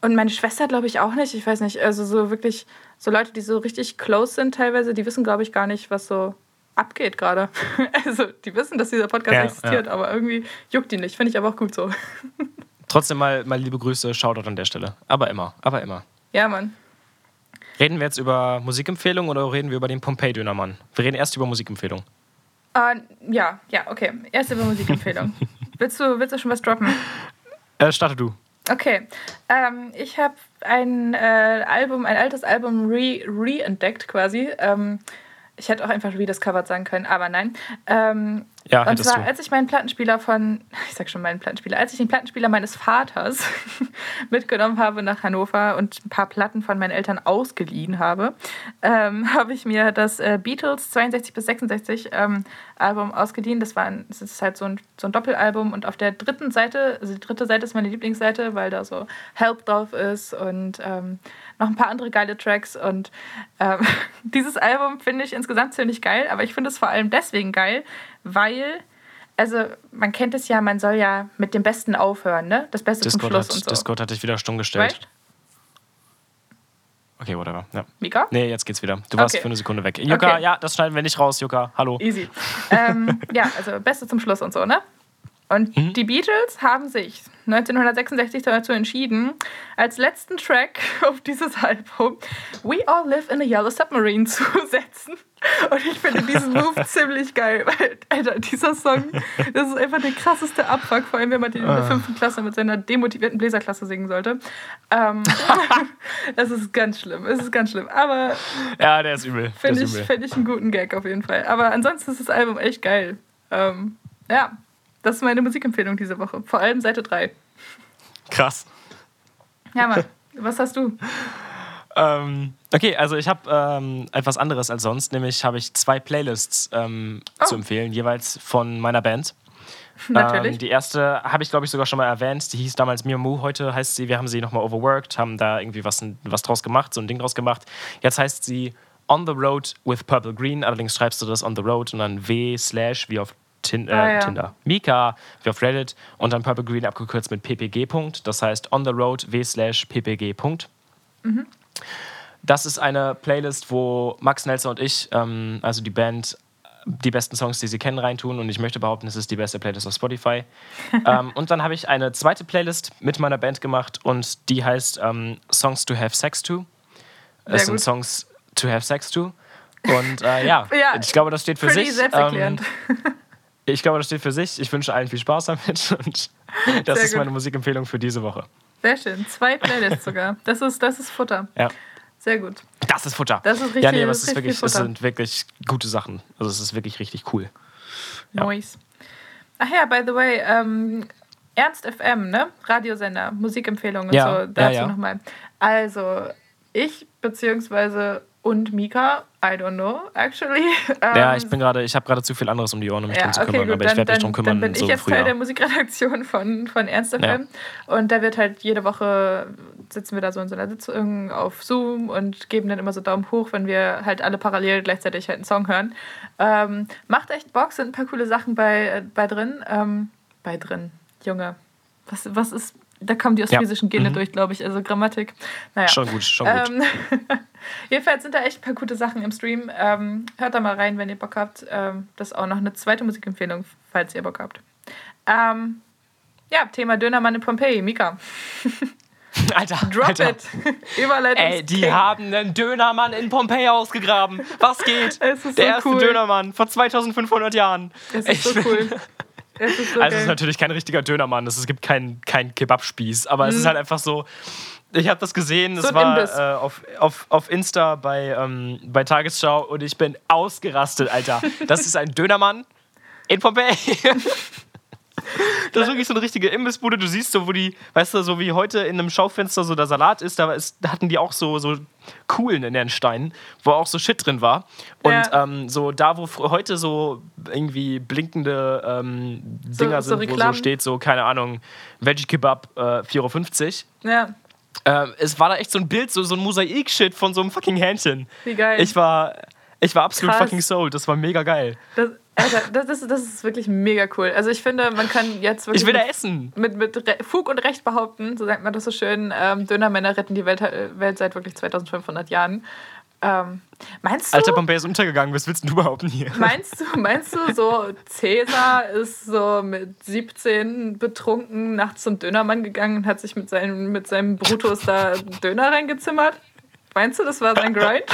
[SPEAKER 3] und meine Schwester glaube ich auch nicht. Ich weiß nicht. Also so wirklich so Leute, die so richtig close sind teilweise, die wissen glaube ich gar nicht, was so abgeht gerade. <laughs> Also die wissen, dass dieser Podcast
[SPEAKER 2] Ja,
[SPEAKER 3] existiert, aber irgendwie juckt die nicht. Finde ich aber auch gut so.
[SPEAKER 2] Trotzdem mal, mal liebe Grüße, Shoutout an der Stelle. Aber immer, aber immer.
[SPEAKER 3] Ja, Mann.
[SPEAKER 2] Reden wir jetzt über Musikempfehlung oder reden wir über den Pompeii-Dönermann? Wir reden erst über Musikempfehlung.
[SPEAKER 3] Äh, ja, ja, okay. Erste über Musikempfehlung. <laughs> willst, du, willst du schon was droppen?
[SPEAKER 2] Äh, starte du.
[SPEAKER 3] Okay, ähm, ich habe ein äh, Album, ein altes Album re- re-entdeckt quasi. Ähm, ich hätte auch einfach rediscovered sagen können, aber nein. Ähm,
[SPEAKER 2] Ja,
[SPEAKER 3] und zwar,
[SPEAKER 2] du.
[SPEAKER 3] als ich meinen Plattenspieler von, <laughs> ich sag schon meinen Plattenspieler, als ich den Plattenspieler meines Vaters <laughs> mitgenommen habe nach Hannover und ein paar Platten von meinen Eltern ausgeliehen habe, ähm, <laughs> habe ich mir das äh, Beatles 62 bis 66 ähm, Album ausgeliehen. Das war ein, das ist halt so ein, so ein Doppelalbum und auf der dritten Seite, also die dritte Seite ist meine Lieblingsseite, weil da so Help drauf ist und ähm, noch ein paar andere geile Tracks und ähm, <laughs> dieses Album finde ich insgesamt ziemlich geil, aber ich finde es vor allem deswegen geil, weil also man kennt es ja, man soll ja mit dem Besten aufhören, ne? Das Beste
[SPEAKER 2] Discord
[SPEAKER 3] zum Schluss
[SPEAKER 2] hat,
[SPEAKER 3] und so.
[SPEAKER 2] Discord hat dich wieder stumm gestellt.
[SPEAKER 3] Weißt?
[SPEAKER 2] Okay, whatever. Ja.
[SPEAKER 3] Mika?
[SPEAKER 2] Nee, jetzt geht's wieder. Du warst
[SPEAKER 3] Okay.
[SPEAKER 2] für eine Sekunde weg. Juka,
[SPEAKER 3] Okay.
[SPEAKER 2] ja, das schneiden wir nicht raus, Juka. Hallo.
[SPEAKER 3] Easy. ähm, ja, also Beste zum Schluss und so, ne? Und
[SPEAKER 2] Mhm.
[SPEAKER 3] die Beatles haben sich 1966 dazu entschieden, als letzten Track <laughs> auf dieses Album We All Live in a Yellow Submarine zu <laughs> setzen. Und ich finde diesen Move <laughs> ziemlich geil, weil, Alter, dieser Song, das ist einfach der krasseste Abfuck, vor allem wenn man den in der
[SPEAKER 2] Ah.
[SPEAKER 3] fünften Klasse mit seiner demotivierten Bläserklasse singen sollte. Ähm, das ist ganz schlimm, es ist ganz schlimm. Aber
[SPEAKER 2] Ja, der ist übel.
[SPEAKER 3] Finde ich,
[SPEAKER 2] übel.
[SPEAKER 3] find ich einen guten Gag auf jeden Fall. Aber ansonsten ist das Album echt geil. Ähm, ja, das ist meine Musikempfehlung diese Woche. Vor allem Seite 3.
[SPEAKER 2] Krass.
[SPEAKER 3] Ja, Mann, was hast du?
[SPEAKER 2] Ähm, okay, also ich habe ähm, etwas anderes als sonst, nämlich habe ich zwei Playlists ähm,
[SPEAKER 3] Oh.
[SPEAKER 2] zu empfehlen, jeweils von meiner Band. <laughs>
[SPEAKER 3] Natürlich.
[SPEAKER 2] Ähm, die erste habe ich, glaube ich, sogar schon mal erwähnt. Die hieß damals Miamu. Heute heißt sie, wir haben sie nochmal overworked, haben da irgendwie was, was draus gemacht, so ein Ding draus gemacht. Jetzt heißt sie On the Road with Purple Green. Allerdings schreibst du das On the Road und dann W slash wie auf Tin äh,
[SPEAKER 3] Ah, ja.
[SPEAKER 2] Tinder. Mika wie auf Reddit und dann Purple Green abgekürzt mit PPG. Das heißt On the Road W slash PPG. Punkt. Das ist eine Playlist, wo Max Nelson und ich, ähm, also die Band, die besten Songs, die sie kennen, reintun. Und ich möchte behaupten, es ist die beste Playlist auf Spotify. <laughs> ähm, und dann habe ich eine zweite Playlist mit meiner Band gemacht und die heißt ähm, Songs to Have Sex to.
[SPEAKER 3] Sehr
[SPEAKER 2] Es sind
[SPEAKER 3] gut.
[SPEAKER 2] Songs to Have Sex to. Und äh, ja, <laughs>
[SPEAKER 3] Ja,
[SPEAKER 2] ich glaube, das steht für sich. Ähm, <laughs> ich glaube, das steht für sich. Ich wünsche allen viel Spaß damit. <laughs> Und das
[SPEAKER 3] Sehr
[SPEAKER 2] ist
[SPEAKER 3] gut.
[SPEAKER 2] meine Musikempfehlung für diese Woche.
[SPEAKER 3] Sehr schön. Zwei Playlists sogar. Das ist, das ist Futter.
[SPEAKER 2] Ja.
[SPEAKER 3] Sehr gut.
[SPEAKER 2] Das ist Futter.
[SPEAKER 3] Das ist richtig-
[SPEAKER 2] ja, nee, aber es,
[SPEAKER 3] das
[SPEAKER 2] ist wirklich, es sind wirklich gute Sachen. Also es ist wirklich richtig cool. Ja.
[SPEAKER 3] Nice. Ach ja, by the way, ähm, Ernst FM, ne? Radiosender, Musikempfehlungen und
[SPEAKER 2] Ja,
[SPEAKER 3] so. Dazu
[SPEAKER 2] ja, ja.
[SPEAKER 3] nochmal. Also, ich beziehungsweise und Mika, I don't know, actually.
[SPEAKER 2] ja,
[SPEAKER 3] ähm,
[SPEAKER 2] ich bin gerade, ich habe gerade zu viel anderes um die Ohren, um mich
[SPEAKER 3] Ja,
[SPEAKER 2] drum zu
[SPEAKER 3] okay,
[SPEAKER 2] kümmern.
[SPEAKER 3] gut,
[SPEAKER 2] aber ich
[SPEAKER 3] dann,
[SPEAKER 2] werde mich
[SPEAKER 3] dann,
[SPEAKER 2] drum
[SPEAKER 3] dann
[SPEAKER 2] kümmern,
[SPEAKER 3] bin ich
[SPEAKER 2] so
[SPEAKER 3] jetzt Teil der Musikredaktion von, von Ernst FM. Und da wird halt jede Woche sitzen wir da so in so einer Sitzung auf Zoom und geben dann immer so Daumen hoch, wenn wir halt alle parallel gleichzeitig halt einen Song hören. Ähm, macht echt Bock, sind ein paar coole Sachen bei, äh, bei drin. Ähm, bei drin, Junge. Was, was ist. Da kommen die
[SPEAKER 2] Ja.
[SPEAKER 3] ostfriesischen Gene
[SPEAKER 2] Mhm.
[SPEAKER 3] durch, glaube ich. Also Grammatik. Naja.
[SPEAKER 2] Schon gut, schon gut.
[SPEAKER 3] Ähm, <laughs> jedenfalls sind da echt ein paar gute Sachen im Stream. Ähm, hört da mal rein, wenn ihr Bock habt. Ähm, das ist auch noch eine zweite Musikempfehlung, falls ihr Bock habt. Ähm, ja, Thema Dönermann in Pompeji. Mika, <laughs>
[SPEAKER 2] Alter,
[SPEAKER 3] drop
[SPEAKER 2] Alter.
[SPEAKER 3] it. <laughs> Überleitung.
[SPEAKER 2] Ey, die haben einen Dönermann in Pompeji ausgegraben. Was geht?
[SPEAKER 3] Es ist
[SPEAKER 2] Der
[SPEAKER 3] so
[SPEAKER 2] erste
[SPEAKER 3] cool.
[SPEAKER 2] Dönermann vor 2500 Jahren.
[SPEAKER 3] Es ist so
[SPEAKER 2] Ich-
[SPEAKER 3] cool. Es ist so
[SPEAKER 2] Also es ist natürlich kein richtiger Dönermann, es gibt keinen kein Kebabspieß, aber es
[SPEAKER 3] Mhm.
[SPEAKER 2] ist halt einfach so. Ich habe das gesehen,
[SPEAKER 3] So
[SPEAKER 2] es
[SPEAKER 3] ein
[SPEAKER 2] war äh, auf, auf, auf Insta bei, ähm, bei Tagesschau und ich bin ausgerastet, Alter. Das ist ein Dönermann in Pompeji. <laughs> Das ist wirklich so eine richtige Imbissbude. Du siehst so, wo die, weißt du, so wie heute in einem Schaufenster so der Salat ist, da, ist, da hatten die auch so, so Kuhlen in den Steinen, wo auch so Shit drin war. Und
[SPEAKER 3] Ja.
[SPEAKER 2] ähm, so da, wo heute so irgendwie blinkende ähm,
[SPEAKER 3] So-
[SPEAKER 2] Dinger
[SPEAKER 3] so
[SPEAKER 2] sind, wo so steht, so, keine Ahnung, Veggie Kebab äh, 4,50 Euro.
[SPEAKER 3] Ja,
[SPEAKER 2] Ähm, es war da echt so ein Bild, so, so ein Mosaik-Shit von so einem fucking Hähnchen.
[SPEAKER 3] wie geil.
[SPEAKER 2] Ich war, ich war absolut
[SPEAKER 3] Krass.
[SPEAKER 2] fucking sold. Das war mega geil.
[SPEAKER 3] das, Alter, das, ist, das ist wirklich mega cool. Also ich finde, man kann jetzt wirklich
[SPEAKER 2] Ich will da
[SPEAKER 3] mit,
[SPEAKER 2] essen.
[SPEAKER 3] mit, mit Fug und Recht behaupten, so sagt man das so schön, ähm, Dönermänner retten die Welt, äh, Welt seit wirklich 2500 Jahren. Ähm, meinst du?
[SPEAKER 2] Alter, Pompeji ist untergegangen. Was willst du behaupten hier?
[SPEAKER 3] Meinst du, meinst du, so Cäsar ist so mit 17 betrunken nachts zum Dönermann gegangen und hat sich mit seinem, mit seinem Brutus da Döner reingezimmert? Meinst du, das war sein Grind? <laughs>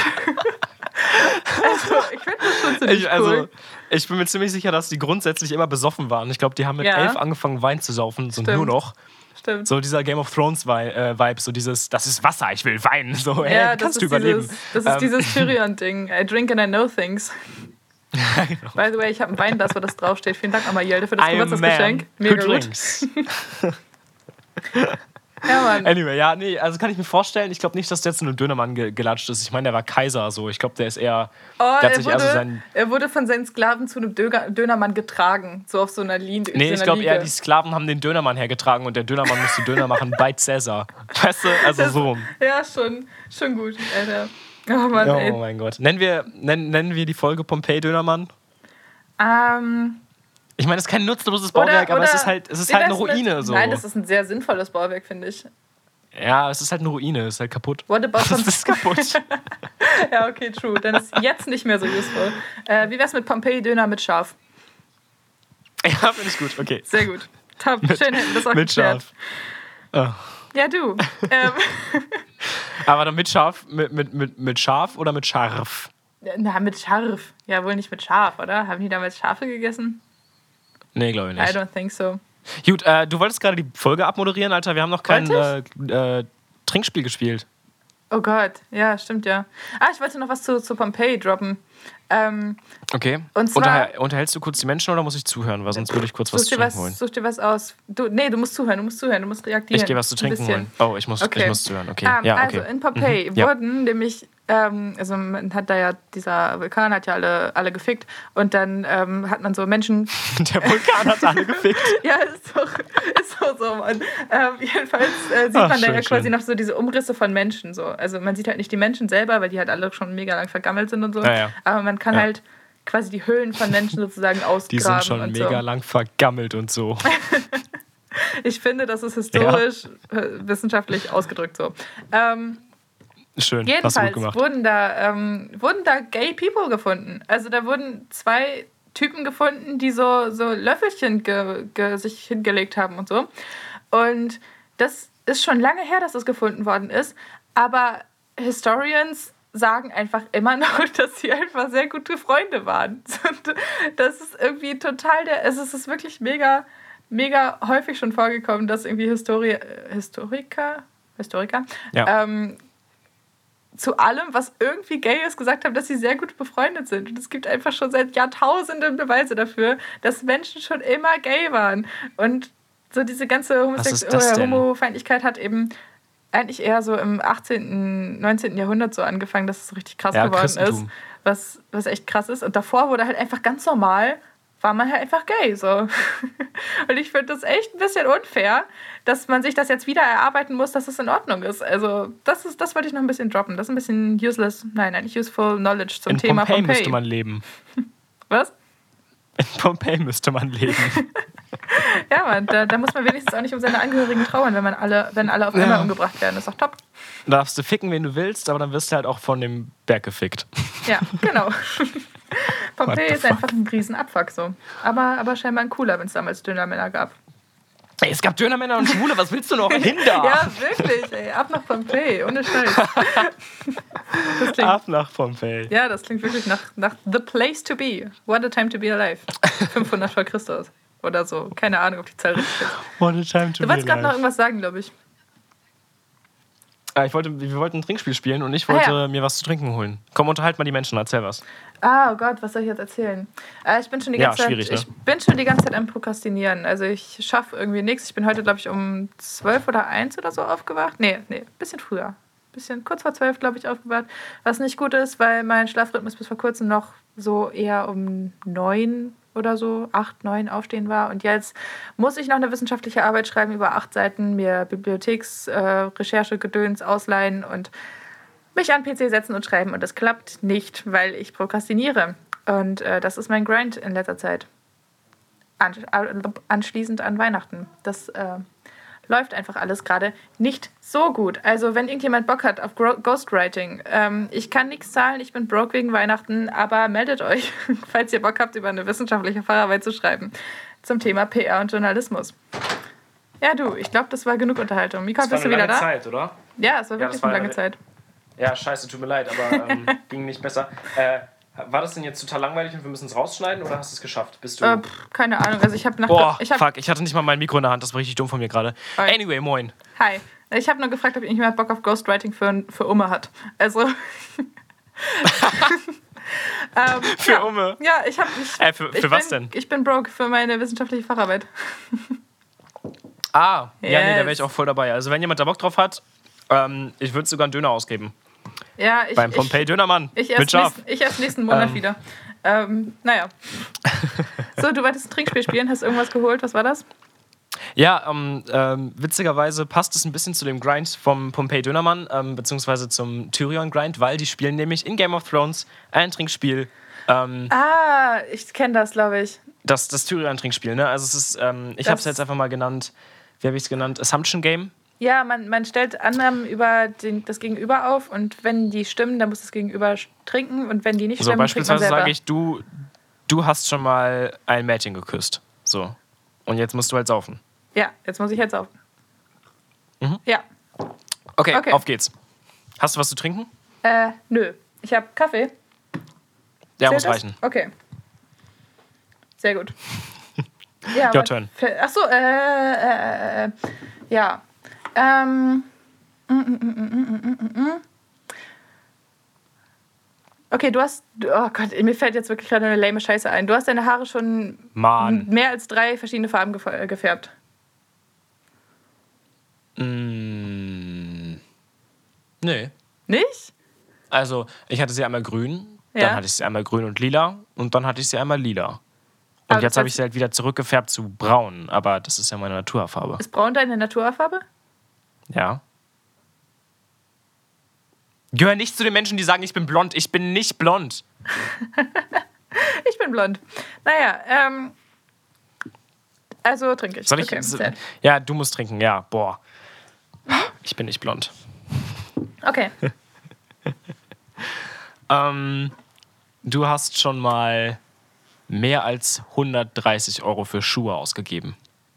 [SPEAKER 3] also, ich finde das schon ziemlich
[SPEAKER 2] Ich, also,
[SPEAKER 3] cool.
[SPEAKER 2] Ich bin mir ziemlich sicher, dass die grundsätzlich immer besoffen waren. Ich glaube, die haben mit
[SPEAKER 3] Ja.
[SPEAKER 2] elf angefangen, Wein zu saufen, so
[SPEAKER 3] Stimmt.
[SPEAKER 2] nur noch.
[SPEAKER 3] Stimmt.
[SPEAKER 2] So dieser Game of Thrones äh, Vibe, so dieses, das ist Wasser, ich will Wein. So, hey,
[SPEAKER 3] ja,
[SPEAKER 2] kannst
[SPEAKER 3] ist,
[SPEAKER 2] du überleben?
[SPEAKER 3] dieses, das ist
[SPEAKER 2] Ähm,
[SPEAKER 3] dieses <laughs> Tyrion-Ding. I drink and I know things. <laughs> By the way, ich habe ein Wein, das wo das draufsteht. Vielen Dank nochmal, Jelde, für das Geburtstagsgeschenk. Mega gut. <laughs> Ja, Mann.
[SPEAKER 2] Anyway, ja, nee, also kann ich mir vorstellen, ich glaube nicht, dass der zu einem Dönermann ge gelatscht ist. Ich meine, der war Kaiser so. Ich glaube, der ist eher.
[SPEAKER 3] Oh,
[SPEAKER 2] der hat
[SPEAKER 3] er
[SPEAKER 2] sich
[SPEAKER 3] wurde,
[SPEAKER 2] also sein.
[SPEAKER 3] er wurde von seinen Sklaven zu einem Döger, Dönermann getragen. So auf so einer Linie.
[SPEAKER 2] Nee,
[SPEAKER 3] so
[SPEAKER 2] ich glaube eher, die Sklaven haben den Dönermann hergetragen und der Dönermann musste Döner machen bei Cäsar. Weißt du? Also so. rum.
[SPEAKER 3] Ja, schon, schon gut, Alter. Oh Mann,
[SPEAKER 2] Oh mein Gott. Nennen wir, nennen, nennen wir die Folge Pompeii Dönermann?
[SPEAKER 3] Ähm,
[SPEAKER 2] Ich meine, es ist kein nutzloses Bauwerk,
[SPEAKER 3] Oder-
[SPEAKER 2] aber es
[SPEAKER 3] oder-
[SPEAKER 2] ist halt, es ist halt eine
[SPEAKER 3] wär's mit-
[SPEAKER 2] Ruine. So.
[SPEAKER 3] Nein, das ist ein sehr sinnvolles Bauwerk, finde ich.
[SPEAKER 2] ja, es ist halt eine Ruine, es ist halt kaputt.
[SPEAKER 3] What about <laughs>
[SPEAKER 2] Das ist kaputt. <laughs>
[SPEAKER 3] Ja, okay, true. Dann ist jetzt nicht mehr so useful. Äh, wie wär's mit Pompeii-Döner mit Schaf?
[SPEAKER 2] ja, finde ich gut. Okay.
[SPEAKER 3] Sehr gut. Top. Schön hätten das auch
[SPEAKER 2] Mit
[SPEAKER 3] geklärt.
[SPEAKER 2] Schaf. Oh.
[SPEAKER 3] Ja, du. Ähm, <laughs>
[SPEAKER 2] Aber dann mit Schaf, mit, mit, mit, mit Schaf oder mit Scharf?
[SPEAKER 3] na, mit Scharf. Ja, wohl nicht mit Schaf, oder? Haben die damals Schafe gegessen?
[SPEAKER 2] Nee, glaube ich
[SPEAKER 3] I
[SPEAKER 2] nicht.
[SPEAKER 3] don't think so.
[SPEAKER 2] Gut, äh, du wolltest gerade die Folge abmoderieren, Alter. Wir haben noch kein äh, äh, Trinkspiel gespielt.
[SPEAKER 3] Oh Gott, ja, stimmt ja. Ah, ich wollte noch was zu, zu Pompeii droppen. Ähm,
[SPEAKER 2] Okay.
[SPEAKER 3] Und zwar-
[SPEAKER 2] Unterhal- unterhältst du kurz die Menschen oder muss ich zuhören? Weil sonst würde ich kurz was
[SPEAKER 3] such,
[SPEAKER 2] zu
[SPEAKER 3] dir
[SPEAKER 2] trinken
[SPEAKER 3] was,
[SPEAKER 2] holen.
[SPEAKER 3] such dir was aus. Du, nee, du musst zuhören, du musst zuhören, du musst reagieren.
[SPEAKER 2] Ich gehe was zu trinken holen. Oh, ich muss,
[SPEAKER 3] Okay.
[SPEAKER 2] ich muss zuhören. Okay.
[SPEAKER 3] Ähm,
[SPEAKER 2] ja,
[SPEAKER 3] also
[SPEAKER 2] okay.
[SPEAKER 3] in Pompeii
[SPEAKER 2] Mhm, ja.
[SPEAKER 3] wurden nämlich, ähm, also man hat da ja, dieser Vulkan hat ja alle, alle gefickt und dann ähm, hat man so Menschen, <laughs>
[SPEAKER 2] Der Vulkan hat alle gefickt. <laughs>
[SPEAKER 3] ja, ist doch, ist doch so, Mann. Ähm, jedenfalls äh, sieht
[SPEAKER 2] Ach,
[SPEAKER 3] man da
[SPEAKER 2] schön,
[SPEAKER 3] ja quasi
[SPEAKER 2] schön.
[SPEAKER 3] noch so diese Umrisse von Menschen. So. Also man sieht halt nicht die Menschen selber, weil die halt alle schon mega lang vergammelt sind und so.
[SPEAKER 2] Ja, ja.
[SPEAKER 3] Aber man kann
[SPEAKER 2] Ja.
[SPEAKER 3] halt quasi die Höhlen von Menschen sozusagen ausgraben.
[SPEAKER 2] Die sind schon mega
[SPEAKER 3] so.
[SPEAKER 2] lang vergammelt und so. <laughs>
[SPEAKER 3] Ich finde, das ist historisch, äh, wissenschaftlich ausgedrückt so. Ähm,
[SPEAKER 2] Schön.
[SPEAKER 3] Jedenfalls wurden da, ähm, wurden da Gay People gefunden. Also da wurden zwei Typen gefunden, die so, so Löffelchen ge, ge, sich hingelegt haben und so. Und das ist schon lange her, dass das gefunden worden ist. Aber Historians sagen einfach immer <laughs> noch, dass sie einfach sehr gute Freunde waren. <laughs> Und das ist irgendwie total der. Es ist wirklich mega, mega häufig schon vorgekommen, dass irgendwie Histori äh, Historiker, Historiker
[SPEAKER 2] Ja.
[SPEAKER 3] ähm, zu allem, was irgendwie gay ist, gesagt haben, dass sie sehr gut befreundet sind. Und es gibt einfach schon seit Jahrtausenden Beweise dafür, dass Menschen schon immer gay waren. Und so diese ganze Homosex
[SPEAKER 2] denn?
[SPEAKER 3] Homofeindlichkeit hat eben eigentlich eher so im 18., 19. Jahrhundert so angefangen, dass es so richtig krass
[SPEAKER 2] Ja,
[SPEAKER 3] geworden ist. Was, was echt krass ist. Und davor wurde halt einfach ganz normal, war man halt einfach gay. So. <laughs> Und ich finde das echt ein bisschen unfair, dass man sich das jetzt wieder erarbeiten muss, dass es in Ordnung ist. Also, das ist, das wollte ich noch ein bisschen droppen. Das ist ein bisschen useless, nein, eigentlich useful knowledge zum
[SPEAKER 2] In
[SPEAKER 3] Thema
[SPEAKER 2] Pompeii
[SPEAKER 3] Pompeii.
[SPEAKER 2] müsste man leben. <laughs>
[SPEAKER 3] Was?
[SPEAKER 2] In Pompeii müsste man leben. <laughs>
[SPEAKER 3] Ja, Mann, da, da muss man wenigstens auch nicht um seine Angehörigen trauern, wenn man alle, wenn alle auf einmal
[SPEAKER 2] Ja.
[SPEAKER 3] umgebracht werden. Das ist doch top.
[SPEAKER 2] Da darfst du ficken, wen du willst, aber dann wirst du halt auch von dem Berg gefickt. <laughs>
[SPEAKER 3] Ja, genau. <laughs>
[SPEAKER 2] The
[SPEAKER 3] ist einfach ein Riesenabfuck so. Aber, aber scheinbar ein cooler, wenn es damals Dönermänner gab.
[SPEAKER 2] Ey, es gab Dönermänner und Schwule, was willst du noch? Hinder!
[SPEAKER 3] Ja, wirklich, ey. Ab nach Pompeii, ohne Scheiß. <laughs> Klingt,
[SPEAKER 2] Ab nach Pompeii.
[SPEAKER 3] ja, das klingt wirklich nach, nach The Place to Be. What a time to be alive. 500 vor Christus. Oder so. Keine Ahnung, ob die Zahl richtig ist.
[SPEAKER 2] What a time to
[SPEAKER 3] Du
[SPEAKER 2] be
[SPEAKER 3] wolltest gerade noch irgendwas sagen, glaube ich.
[SPEAKER 2] Ah, ich wollte, wir wollten ein Trinkspiel spielen und ich
[SPEAKER 3] Ah,
[SPEAKER 2] wollte
[SPEAKER 3] ja.
[SPEAKER 2] mir was zu trinken holen. Komm, unterhalt mal die Menschen, erzähl was.
[SPEAKER 3] Ah, oh Gott, was soll ich jetzt erzählen? Äh, ich bin schon die
[SPEAKER 2] Ja,
[SPEAKER 3] ganze
[SPEAKER 2] schwierig,
[SPEAKER 3] Zeit,
[SPEAKER 2] ne?
[SPEAKER 3] ich bin schon die ganze Zeit am Prokrastinieren. Also ich schaffe irgendwie nichts. Ich bin heute, glaube ich, um 12 oder 1 oder so aufgewacht. Nee, nee, bisschen früher. Bisschen kurz vor 12, glaube ich, aufgewacht. Was nicht gut ist, weil mein Schlafrhythmus bis vor kurzem noch so eher um 9 oder so, 8, 9 aufstehen war. Und jetzt muss ich noch eine wissenschaftliche Arbeit schreiben über acht Seiten, mir Bibliotheksrecherche, äh, Gedöns ausleihen und mich an PC setzen und schreiben und das klappt nicht, weil ich prokrastiniere. Und äh, das ist mein Grind in letzter Zeit. An, anschließend an Weihnachten. Das äh, läuft einfach alles gerade nicht so gut. Also wenn irgendjemand Bock hat auf Gro Ghostwriting, ähm, ich kann nichts zahlen, ich bin broke wegen Weihnachten, aber meldet euch, <laughs> falls ihr Bock habt, über eine wissenschaftliche Facharbeit zu schreiben zum Thema PR und Journalismus. Ja, du, ich glaube, das war genug Unterhaltung. Mika, bist du wieder da?
[SPEAKER 2] Zeit, oder?
[SPEAKER 3] Ja, es war
[SPEAKER 2] Ja,
[SPEAKER 3] wirklich
[SPEAKER 2] das war
[SPEAKER 3] eine lange
[SPEAKER 2] eine-
[SPEAKER 3] Zeit.
[SPEAKER 2] Ja, scheiße, tut mir leid, aber ähm, <laughs> ging nicht besser. Äh, war das denn jetzt total langweilig und wir müssen es rausschneiden oder hast du es geschafft? Bist du.
[SPEAKER 3] Äh, pff, keine Ahnung. Also ich habe nach
[SPEAKER 2] Boah,
[SPEAKER 3] ich hab,
[SPEAKER 2] fuck, ich hatte nicht mal mein Mikro in der Hand, das war richtig dumm von mir gerade. Anyway, moin.
[SPEAKER 3] Hi. Ich habe nur gefragt, ob irgendjemand Bock auf Ghostwriting für, für Umme hat. Also. <laughs> ähm, <laughs>
[SPEAKER 2] Für
[SPEAKER 3] ja.
[SPEAKER 2] Umme.
[SPEAKER 3] Ja, ich habe.
[SPEAKER 2] Äh, für-
[SPEAKER 3] ich
[SPEAKER 2] für was
[SPEAKER 3] bin,
[SPEAKER 2] denn?
[SPEAKER 3] Ich bin broke für meine wissenschaftliche Facharbeit.
[SPEAKER 2] Ah, ja, nee, da
[SPEAKER 3] Yes.
[SPEAKER 2] wäre ich auch voll dabei. Also, wenn jemand da Bock drauf hat, ähm, ich würde sogar einen Döner ausgeben.
[SPEAKER 3] Ja, ich.
[SPEAKER 2] Beim Pompeii Dönermann.
[SPEAKER 3] Ich, ich, erst nächsten, ich erst nächsten Monat
[SPEAKER 2] Ähm.
[SPEAKER 3] wieder. Ähm, naja. <laughs> So, du wolltest ein Trinkspiel spielen, hast irgendwas geholt? Was war das?
[SPEAKER 2] Ja, ähm, ähm, witzigerweise passt es ein bisschen zu dem Grind vom Pompeii Dönermann, ähm, beziehungsweise zum Tyrion Grind, weil die spielen nämlich in Game of Thrones ein Trinkspiel. Ähm,
[SPEAKER 3] Ah, ich kenne das, glaube ich.
[SPEAKER 2] Das, das Tyrion-Trinkspiel, ne? Also es ist, ähm, ich habe es jetzt einfach mal genannt, wie habe ich es genannt? Assumption Game.
[SPEAKER 3] Ja, man, man stellt Annahmen über den, das Gegenüber auf und wenn die stimmen, dann muss das Gegenüber trinken und wenn die nicht
[SPEAKER 2] So,
[SPEAKER 3] stimmen, trinkt man
[SPEAKER 2] beispielsweise sage ich, du, du hast schon mal ein Mädchen geküsst. So. Und jetzt musst du halt saufen.
[SPEAKER 3] Ja, jetzt muss ich jetzt auf.
[SPEAKER 2] Mhm.
[SPEAKER 3] Ja,
[SPEAKER 2] Okay,
[SPEAKER 3] Okay.
[SPEAKER 2] auf geht's. Hast du was zu trinken?
[SPEAKER 3] äh, nö. Ich habe Kaffee.
[SPEAKER 2] Ja,
[SPEAKER 3] Zählt
[SPEAKER 2] muss
[SPEAKER 3] das?
[SPEAKER 2] reichen.
[SPEAKER 3] Okay. Sehr gut. <laughs> Ja,
[SPEAKER 2] Your turn.
[SPEAKER 3] Achso, äh, äh, äh, ja. Ähm. mm, mm, mm. Okay, du hast. Oh Gott, mir fällt jetzt wirklich gerade eine lame Scheiße ein. Du hast deine Haare schon
[SPEAKER 2] Mann.
[SPEAKER 3] mehr als drei verschiedene Farben äh, gefärbt.
[SPEAKER 2] Mm, nee.
[SPEAKER 3] Nicht?
[SPEAKER 2] Also, ich hatte sie einmal grün,
[SPEAKER 3] Ja.
[SPEAKER 2] dann hatte ich sie einmal grün und lila und dann hatte ich sie einmal lila. Und
[SPEAKER 3] Aber
[SPEAKER 2] jetzt habe ich sie halt wieder zurückgefärbt zu braun, aber das ist ja meine Naturfarbe.
[SPEAKER 3] Ist braun deine Naturfarbe?
[SPEAKER 2] Ja. Gehör nicht zu den Menschen, die sagen, ich bin blond. Ich bin nicht blond. <laughs>
[SPEAKER 3] Ich bin blond. Naja, ähm. Also trinke ich.
[SPEAKER 2] Soll ich?
[SPEAKER 3] Okay,
[SPEAKER 2] so- ja, du musst trinken, ja. Boah. Ich bin nicht blond.
[SPEAKER 3] okay. <laughs>
[SPEAKER 2] Ähm, du hast schon mal mehr als 130 Euro für Schuhe ausgegeben.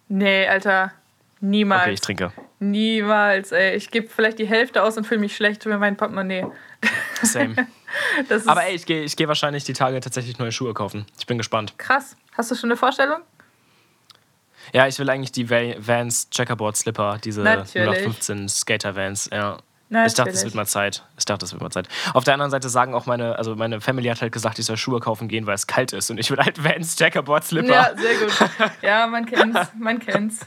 [SPEAKER 3] Nee, Alter. Niemals.
[SPEAKER 2] Okay, ich trinke.
[SPEAKER 3] Niemals, ey. Ich gebe vielleicht die Hälfte aus und fühle mich schlecht für mein Portemonnaie.
[SPEAKER 2] Same. <laughs> Aber ey, ich gehe ich geh wahrscheinlich die Tage tatsächlich neue Schuhe kaufen. Ich bin gespannt.
[SPEAKER 3] krass. Hast du schon eine Vorstellung?
[SPEAKER 2] Ja, ich will eigentlich die Va- Vans Checkerboard Slipper, diese
[SPEAKER 3] Natürlich.
[SPEAKER 2] 0815 Skater Vans. Ja.
[SPEAKER 3] Natürlich.
[SPEAKER 2] Ich dachte, es wird mal Zeit. Ich dachte, es wird mal Zeit. Auf der anderen Seite sagen auch meine, also meine Family hat halt gesagt, ich soll Schuhe kaufen gehen, weil es kalt ist. Und ich will halt <laughs> Vans Checkerboard Slipper.
[SPEAKER 3] Ja, sehr gut. Ja, man kennt's. Man kennt's.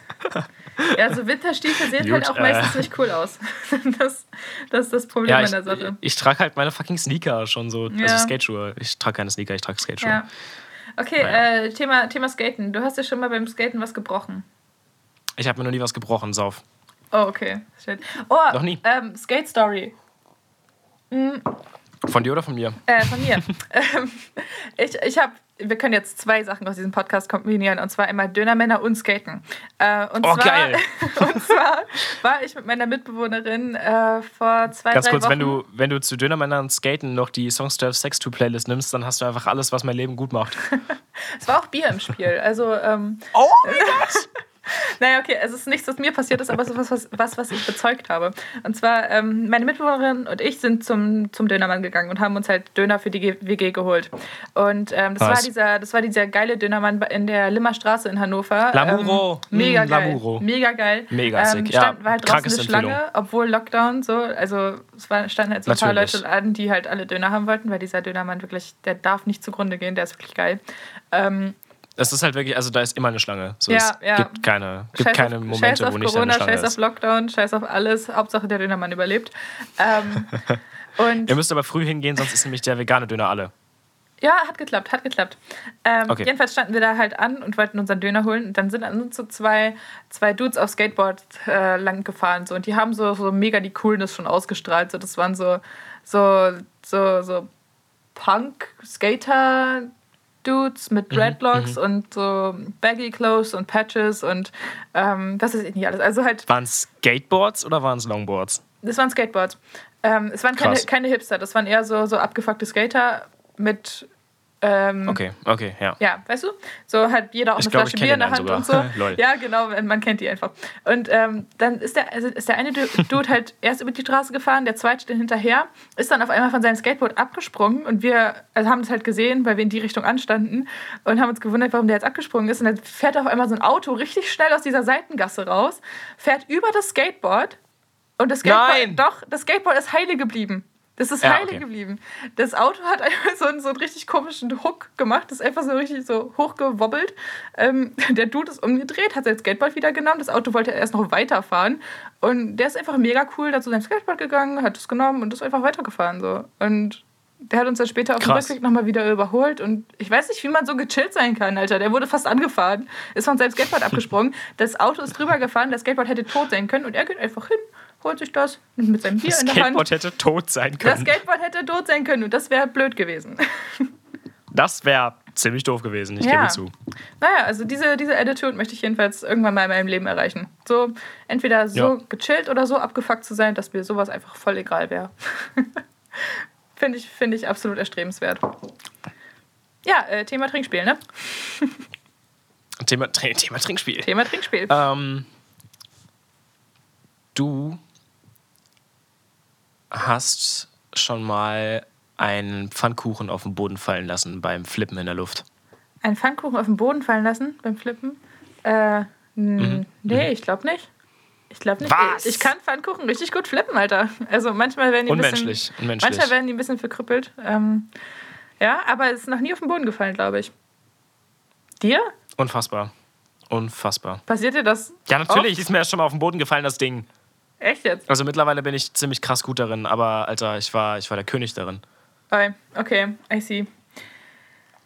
[SPEAKER 3] Ja, so Winterstiefel sehen
[SPEAKER 2] Gut,
[SPEAKER 3] halt auch meistens
[SPEAKER 2] äh.
[SPEAKER 3] nicht cool aus. <laughs> Das, das ist das Problem
[SPEAKER 2] Ja,
[SPEAKER 3] an
[SPEAKER 2] ich,
[SPEAKER 3] der Sache.
[SPEAKER 2] ich trage halt meine fucking Sneaker schon so.
[SPEAKER 3] Ja.
[SPEAKER 2] Also Skateschuhe. Ich trage keine Sneaker, ich trage Skateschuhe.
[SPEAKER 3] Ja. Okay,
[SPEAKER 2] Naja.
[SPEAKER 3] äh, Thema, Thema Skaten. Du hast ja schon mal beim Skaten was gebrochen.
[SPEAKER 2] Ich habe mir noch nie was gebrochen, sauf.
[SPEAKER 3] Oh, okay. Shit. Oh,
[SPEAKER 2] Noch nie.
[SPEAKER 3] Ähm, Skate Story.
[SPEAKER 2] Von dir oder von mir?
[SPEAKER 3] Äh, von mir. <laughs> ähm, ich ich habe, wir können jetzt zwei Sachen aus diesem Podcast kombinieren. Und zwar einmal Dönermänner und Skaten. Äh, und
[SPEAKER 2] Oh,
[SPEAKER 3] zwar,
[SPEAKER 2] geil. <laughs>
[SPEAKER 3] und zwar war ich mit meiner Mitbewohnerin äh, vor zwei,
[SPEAKER 2] Ganz
[SPEAKER 3] drei
[SPEAKER 2] kurz,
[SPEAKER 3] Wochen.
[SPEAKER 2] wenn du, wenn du zu Dönermännern und Skaten noch die Songs to Have Sex to Playlist nimmst, dann hast du einfach alles, was mein Leben gut macht. <laughs>
[SPEAKER 3] Es war auch Bier im Spiel. Also, ähm,
[SPEAKER 2] Oh <laughs>
[SPEAKER 3] naja, okay, es ist nichts, was mir passiert ist, aber es ist was, was, was, was ich bezeugt habe. Und zwar, ähm, meine Mitbewohnerin und ich sind zum, zum Dönermann gegangen und haben uns halt Döner für die WG geholt. Und ähm, das, war dieser, das war dieser geile Dönermann in der Limmer Straße in Hannover.
[SPEAKER 2] Lamuro.
[SPEAKER 3] Ähm, mega
[SPEAKER 2] Mm,
[SPEAKER 3] geil.
[SPEAKER 2] Lamuro.
[SPEAKER 3] Mega geil.
[SPEAKER 2] Mega
[SPEAKER 3] ähm,
[SPEAKER 2] sick, ja.
[SPEAKER 3] War halt draußen eine Schlange, obwohl Lockdown so. Also es war, standen halt so ein paar. Leute an, die halt alle Döner haben wollten, weil dieser Dönermann wirklich, der darf nicht zugrunde gehen, der ist wirklich geil. Ähm,
[SPEAKER 2] Es ist halt wirklich, also da ist immer eine Schlange. So,
[SPEAKER 3] Ja,
[SPEAKER 2] es
[SPEAKER 3] ja.
[SPEAKER 2] gibt keine, gibt
[SPEAKER 3] Scheiß
[SPEAKER 2] keine
[SPEAKER 3] auf,
[SPEAKER 2] Momente, wo nicht
[SPEAKER 3] Corona,
[SPEAKER 2] eine Schlange
[SPEAKER 3] scheiß auf
[SPEAKER 2] ist.
[SPEAKER 3] Lockdown, scheiß auf alles. Hauptsache der Dönermann überlebt. Ähm, <laughs> und
[SPEAKER 2] Ihr müsst aber früh hingehen, sonst ist nämlich der vegane Döner alle.
[SPEAKER 3] ja, hat geklappt, hat geklappt. Ähm,
[SPEAKER 2] Okay.
[SPEAKER 3] Jedenfalls standen wir da halt an und wollten unseren Döner holen. Und dann sind an uns so zwei, zwei Dudes auf Skateboard äh, lang gefahren. So. Und die haben so, so mega die Coolness schon ausgestrahlt. So, das waren so, so, so, so Punk-Skater. Dudes
[SPEAKER 2] Mhm,
[SPEAKER 3] mit Dreadlocks und so Baggy Clothes und Patches und ähm, was ist nicht alles. Also halt
[SPEAKER 2] Waren es Skateboards oder waren es Longboards?
[SPEAKER 3] Das waren Skateboards. Ähm, es waren keine,
[SPEAKER 2] Krass.
[SPEAKER 3] keine Hipster, das waren eher so, so abgefuckte Skater mit. Ähm,
[SPEAKER 2] Okay, okay, ja.
[SPEAKER 3] Ja, weißt du? So hat jeder auch
[SPEAKER 2] Ich
[SPEAKER 3] eine
[SPEAKER 2] glaub,
[SPEAKER 3] Flasche Bier in der Hand
[SPEAKER 2] einen
[SPEAKER 3] und so. <laughs>
[SPEAKER 2] sogar.
[SPEAKER 3] Ja, genau, man kennt die einfach. Und ähm, dann ist der, also ist der eine Du- <laughs> Dude halt erst über die Straße gefahren, der zweite dann hinterher, ist dann auf einmal von seinem Skateboard abgesprungen und wir also haben das halt gesehen, weil wir in die Richtung anstanden und haben uns gewundert, warum der jetzt abgesprungen ist. Und dann fährt auf einmal so ein Auto richtig schnell aus dieser Seitengasse raus, fährt über das Skateboard und das Skateboard,
[SPEAKER 2] Nein!
[SPEAKER 3] doch, das Skateboard ist heile geblieben. Das ist
[SPEAKER 2] Ja,
[SPEAKER 3] heile
[SPEAKER 2] okay.
[SPEAKER 3] geblieben. Das Auto hat einfach so einen, so einen richtig komischen Hook gemacht. Das ist einfach so richtig so hochgewobbelt. Ähm, der Dude ist umgedreht, hat sein Skateboard wieder genommen. Das Auto wollte erst noch weiterfahren. Und der ist einfach mega cool da zu seinem Skateboard gegangen, hat es genommen und ist einfach weitergefahren. So. Und der hat uns dann später auf dem. Rückweg nochmal wieder überholt. Und ich weiß nicht, wie man so gechillt sein kann, Alter. Der wurde fast angefahren, ist von seinem Skateboard <laughs> abgesprungen. Das Auto ist drüber gefahren, das Skateboard hätte tot sein können. Und er geht einfach hin, holt sich das mit seinem Bier
[SPEAKER 2] Das
[SPEAKER 3] in der Hand.
[SPEAKER 2] Skateboard hätte tot sein
[SPEAKER 3] Das
[SPEAKER 2] können.
[SPEAKER 3] Skateboard hätte tot sein können und das wäre blöd gewesen. <laughs>
[SPEAKER 2] Das wäre ziemlich doof gewesen, ich
[SPEAKER 3] Ja.
[SPEAKER 2] gebe zu.
[SPEAKER 3] Naja, also diese, diese Attitude möchte ich jedenfalls irgendwann mal in meinem Leben erreichen. So entweder so
[SPEAKER 2] Ja.
[SPEAKER 3] gechillt oder so abgefuckt zu sein, dass mir sowas einfach voll egal wäre. <laughs> Finde ich, find ich absolut erstrebenswert. Ja, äh, Thema Trinkspiel, ne?
[SPEAKER 2] Thema, Thema Trinkspiel.
[SPEAKER 3] Thema Trinkspiel.
[SPEAKER 2] Ähm, du hast schon mal einen Pfannkuchen auf den Boden fallen lassen beim Flippen in der Luft.
[SPEAKER 3] Einen Pfannkuchen auf den Boden fallen lassen beim Flippen? Äh, n- nee, ich glaube nicht. Ich glaube nicht.
[SPEAKER 2] Mhm. Was?
[SPEAKER 3] Ich kann Pfannkuchen richtig gut flippen, Alter. Also manchmal werden die ein
[SPEAKER 2] Unmenschlich,
[SPEAKER 3] bisschen,
[SPEAKER 2] unmenschlich.
[SPEAKER 3] manchmal werden die ein bisschen verkrüppelt. Ähm, ja, aber es ist noch nie auf den Boden gefallen, glaube ich. Dir?
[SPEAKER 2] Unfassbar. Unfassbar.
[SPEAKER 3] Passiert dir das?
[SPEAKER 2] Ja, natürlich
[SPEAKER 3] Oft?
[SPEAKER 2] ist mir erst schon mal auf den Boden gefallen, das Ding.
[SPEAKER 3] Echt jetzt?
[SPEAKER 2] Also mittlerweile bin ich ziemlich krass gut darin, aber Alter, ich war, ich war der König darin.
[SPEAKER 3] Okay, okay, I see.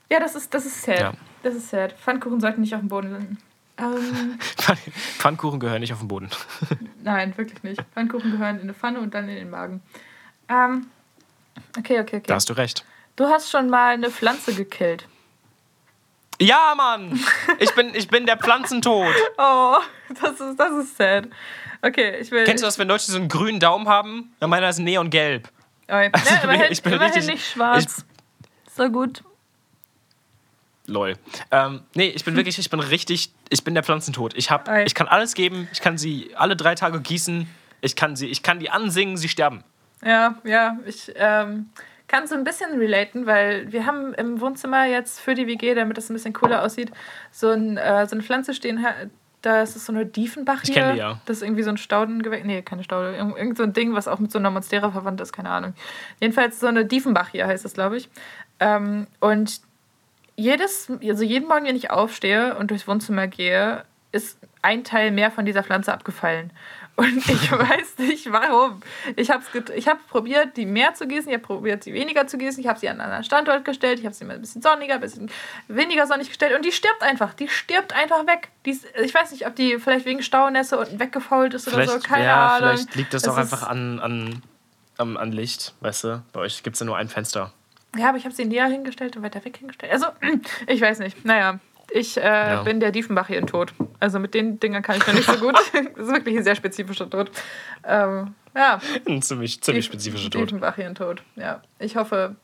[SPEAKER 3] Ja, das ist, das ist sad.
[SPEAKER 2] Ja.
[SPEAKER 3] Das ist sad. Pfannkuchen sollten nicht auf dem Boden landen. Ähm, <laughs>
[SPEAKER 2] Pfannkuchen gehören nicht auf den Boden. <laughs>
[SPEAKER 3] nein, wirklich nicht. Pfannkuchen gehören in eine Pfanne und dann in den Magen. Ähm, okay, okay, okay.
[SPEAKER 2] Da hast du recht.
[SPEAKER 3] Du hast schon mal eine Pflanze gekillt.
[SPEAKER 2] Ja, Mann! Ich bin, ich bin der Pflanzentod. <laughs>
[SPEAKER 3] Oh, das ist, das ist sad. Okay, ich will.
[SPEAKER 2] Kennst du das, wenn Leute so einen grünen Daumen haben? Ja, meiner ist neongelb.
[SPEAKER 3] Oh, ja, <laughs>
[SPEAKER 2] Also,
[SPEAKER 3] immerhin,
[SPEAKER 2] ich bin
[SPEAKER 3] immerhin
[SPEAKER 2] richtig-
[SPEAKER 3] nicht schwarz. So gut.
[SPEAKER 2] Lol. Ähm, nee, ich bin <laughs> wirklich, ich bin richtig, ich bin der Pflanzentod. Ich, hab,
[SPEAKER 3] Ei.
[SPEAKER 2] ich kann alles geben, ich kann sie alle drei Tage gießen, ich kann, sie, ich kann die ansingen, sie sterben.
[SPEAKER 3] Ja, ja, ich ähm, kann so ein bisschen relaten, weil wir haben im Wohnzimmer jetzt für die WG, damit das ein bisschen cooler aussieht, so, ein, äh, so eine Pflanze stehen. Da ist es so eine Diefenbach
[SPEAKER 2] Ich
[SPEAKER 3] hier.
[SPEAKER 2] kenn die, ja.
[SPEAKER 3] Das ist irgendwie so ein Staudengewächs. Nee, keine Staude. Irgend, irgend so ein Ding, was auch mit so einer Monstera verwandt ist, keine Ahnung. Jedenfalls so eine Diefenbach hier heißt das, glaube ich. Ähm, und jedes, also jeden Morgen, wenn ich aufstehe und durchs Wohnzimmer gehe, ist ein Teil mehr von dieser Pflanze abgefallen. Und ich <laughs> weiß nicht warum. Ich habe ich hab probiert, die mehr zu gießen, ich habe probiert, sie weniger zu gießen, ich habe sie an einen anderen Standort gestellt, ich habe sie mal ein bisschen sonniger, ein bisschen weniger sonnig gestellt und die stirbt einfach. Die stirbt einfach weg. Die ich weiß nicht, ob die vielleicht wegen Staunässe unten weggefault ist oder
[SPEAKER 2] Vielleicht,
[SPEAKER 3] so, keine
[SPEAKER 2] ja,
[SPEAKER 3] Ahnung.
[SPEAKER 2] vielleicht liegt das
[SPEAKER 3] Es
[SPEAKER 2] auch einfach an, an, am- an Licht, weißt du? Bei euch gibt es ja nur ein Fenster.
[SPEAKER 3] Ja, aber ich habe sie näher hingestellt und weiter weg hingestellt. Also, <clears throat> ich weiß nicht. Naja, ich äh,
[SPEAKER 2] Ja.
[SPEAKER 3] bin der Diefenbach hier in Tod. Also mit den Dingern kann ich noch nicht so gut. <laughs> <laughs> das ist wirklich ein sehr spezifischer Tod. Ähm, ja,
[SPEAKER 2] Ein ziemlich, ziemlich
[SPEAKER 3] Dief-
[SPEAKER 2] spezifischer Tod.
[SPEAKER 3] Diefenbach hier in Tod. Ja, ich hoffe,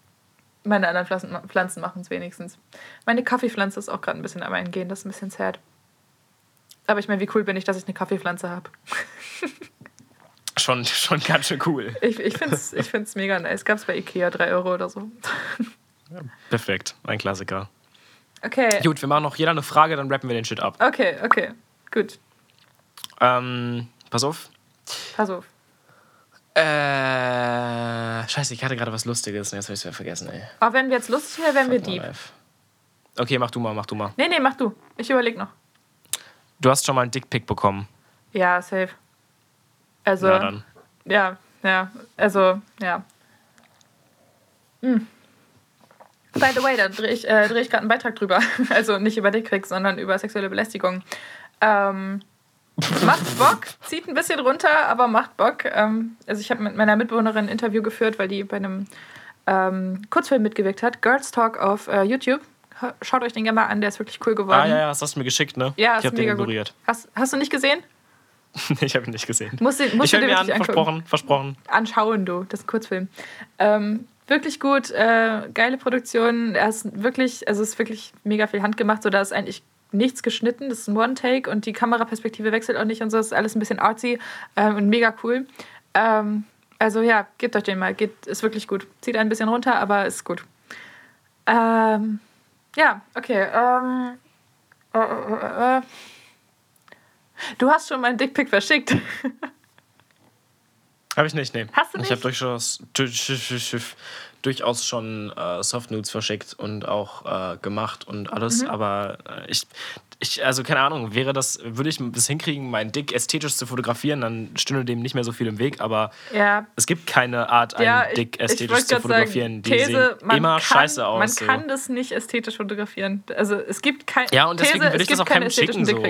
[SPEAKER 3] meine anderen Pflanzen, Pflanzen machen es wenigstens. Meine Kaffeepflanze ist auch gerade ein bisschen am Eingehen. Das ist ein bisschen sad. Aber ich meine, wie cool bin ich, dass ich eine Kaffeepflanze habe. <laughs>
[SPEAKER 2] Schon, schon ganz schön cool.
[SPEAKER 3] Ich, ich finde es ich find's mega nice. Gab es bei Ikea 3 Euro oder so.
[SPEAKER 2] Perfekt, ein Klassiker.
[SPEAKER 3] Okay,
[SPEAKER 2] Gut, wir machen noch jeder eine Frage, dann rappen wir den Shit ab.
[SPEAKER 3] okay, okay. Gut,
[SPEAKER 2] Ähm, pass auf.
[SPEAKER 3] pass auf.
[SPEAKER 2] Äh, scheiße, ich hatte gerade was Lustiges und jetzt habe ich es wieder vergessen, ey.
[SPEAKER 3] Aber wenn wir jetzt lustig wären, wären wir Dieb.
[SPEAKER 2] life. Okay, mach du mal, mach du mal.
[SPEAKER 3] Nee, nee, mach du. Ich überleg noch.
[SPEAKER 2] Du hast schon mal einen Dickpick bekommen.
[SPEAKER 3] Ja, safe. Also, ja,
[SPEAKER 2] dann.
[SPEAKER 3] ja, Also, ja. Hm. By the way, da drehe ich, äh, dreh ich gerade einen Beitrag drüber. <laughs> Also nicht über Dickpics, sondern über sexuelle Belästigung. Ähm, macht Bock, zieht ein bisschen runter, aber macht Bock. Ähm, also ich habe mit meiner Mitbewohnerin ein Interview geführt, weil die bei einem ähm, Kurzfilm mitgewirkt hat. Girls Talk auf äh, YouTube. Ha- Schaut euch den gerne mal an, der ist wirklich cool geworden.
[SPEAKER 2] Ah, ja, ja, das hast du mir geschickt, ne?
[SPEAKER 3] Ja,
[SPEAKER 2] ich
[SPEAKER 3] ist
[SPEAKER 2] habe den ignoriert.
[SPEAKER 3] Hast, hast du nicht gesehen? <laughs>
[SPEAKER 2] ich habe ihn nicht gesehen.
[SPEAKER 3] Musst du, musst
[SPEAKER 2] ich höre mir an, versprochen, versprochen.
[SPEAKER 3] anschauen, du. Das ist ein Kurzfilm. Ähm, wirklich gut, äh, geile Produktion. Er ist wirklich, also es ist wirklich mega viel handgemacht, so da ist eigentlich nichts geschnitten. Das ist ein One-Take und die Kameraperspektive wechselt auch nicht und so. Das ist alles ein bisschen artsy ähm, und mega cool. Ähm, also ja, gebt euch den mal. Geht, ist wirklich gut. Zieht ein bisschen runter, aber ist gut. Ähm, ja, okay. Ähm, äh, äh, äh. Du hast schon meinen Dickpick verschickt. <laughs>
[SPEAKER 2] Habe ich nicht, nee.
[SPEAKER 3] Hast du
[SPEAKER 2] Ich habe
[SPEAKER 3] nicht?
[SPEAKER 2] durchaus, durch- durchaus schon äh, Softnudes verschickt und auch äh, gemacht und alles,
[SPEAKER 3] Mhm.
[SPEAKER 2] aber äh, ich, ich, also keine Ahnung, wäre das, würde ich das hinkriegen, meinen Dick ästhetisch zu fotografieren, dann stünde dem nicht mehr so viel im Weg, aber
[SPEAKER 3] Ja,
[SPEAKER 2] es gibt keine Art, einen
[SPEAKER 3] Ja, ich-
[SPEAKER 2] Dick ästhetisch zu fotografieren.
[SPEAKER 3] Sagen,
[SPEAKER 2] Die
[SPEAKER 3] These,
[SPEAKER 2] sehen immer
[SPEAKER 3] kann,
[SPEAKER 2] scheiße aus.
[SPEAKER 3] Man
[SPEAKER 2] so.
[SPEAKER 3] kann das nicht ästhetisch fotografieren. Also es gibt kein,
[SPEAKER 2] Ja, und deswegen
[SPEAKER 3] These,
[SPEAKER 2] will
[SPEAKER 3] es
[SPEAKER 2] ich das auch
[SPEAKER 3] keine
[SPEAKER 2] keinem schicken, so.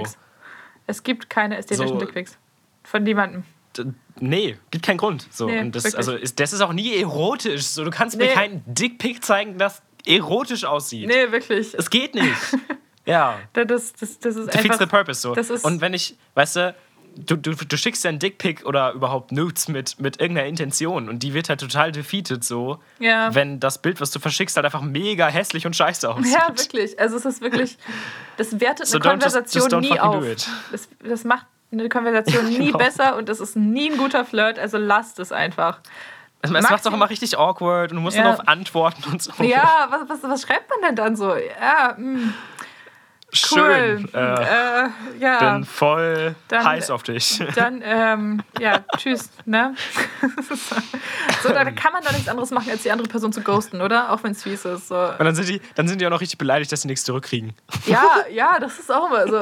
[SPEAKER 3] Es gibt keine ästhetischen
[SPEAKER 2] So.
[SPEAKER 3] Dickpics. Von niemandem.
[SPEAKER 2] D- Nee, gibt keinen Grund. So.
[SPEAKER 3] Nee,
[SPEAKER 2] und das,
[SPEAKER 3] wirklich.
[SPEAKER 2] also ist, das ist auch nie erotisch. So, du kannst mir
[SPEAKER 3] Nee.
[SPEAKER 2] keinen Dickpick zeigen, das erotisch aussieht.
[SPEAKER 3] Nee, wirklich.
[SPEAKER 2] Es geht nicht. <laughs> ja.
[SPEAKER 3] Das, das, das ist einfach...
[SPEAKER 2] the purpose so.
[SPEAKER 3] das ist-
[SPEAKER 2] Und wenn ich, weißt du, du, du, du schickst dir einen Dickpick oder überhaupt Nudes mit, mit irgendeiner Intention und die wird halt total defeated so,
[SPEAKER 3] Ja.
[SPEAKER 2] wenn das Bild, was du verschickst, halt einfach mega hässlich und scheiße <laughs> aussieht.
[SPEAKER 3] Ja, wirklich. Also es ist wirklich, das wertet
[SPEAKER 2] So
[SPEAKER 3] eine
[SPEAKER 2] just-
[SPEAKER 3] Konversation
[SPEAKER 2] just don't
[SPEAKER 3] nie auf. Das, das macht eine Konversation <laughs> nie
[SPEAKER 2] Genau.
[SPEAKER 3] besser und es ist nie ein guter Flirt, also lasst es einfach.
[SPEAKER 2] Es macht es auch immer richtig awkward und du musst
[SPEAKER 3] Ja.
[SPEAKER 2] dann auf Antworten und so.
[SPEAKER 3] Ja, was, was, was schreibt man denn dann so? Ja, mh, cool.
[SPEAKER 2] Schön. Äh,
[SPEAKER 3] Äh, ja,
[SPEAKER 2] bin voll
[SPEAKER 3] Dann-
[SPEAKER 2] heiß auf dich.
[SPEAKER 3] dann, ähm, ja, tschüss, ne? <laughs> so, da kann man doch nichts anderes machen, als die andere Person zu ghosten, oder? Auch wenn es fies ist. So.
[SPEAKER 2] Und dann sind, die, dann sind die auch noch richtig beleidigt, dass sie nichts zurückkriegen.
[SPEAKER 3] Ja, ja, das ist auch immer so.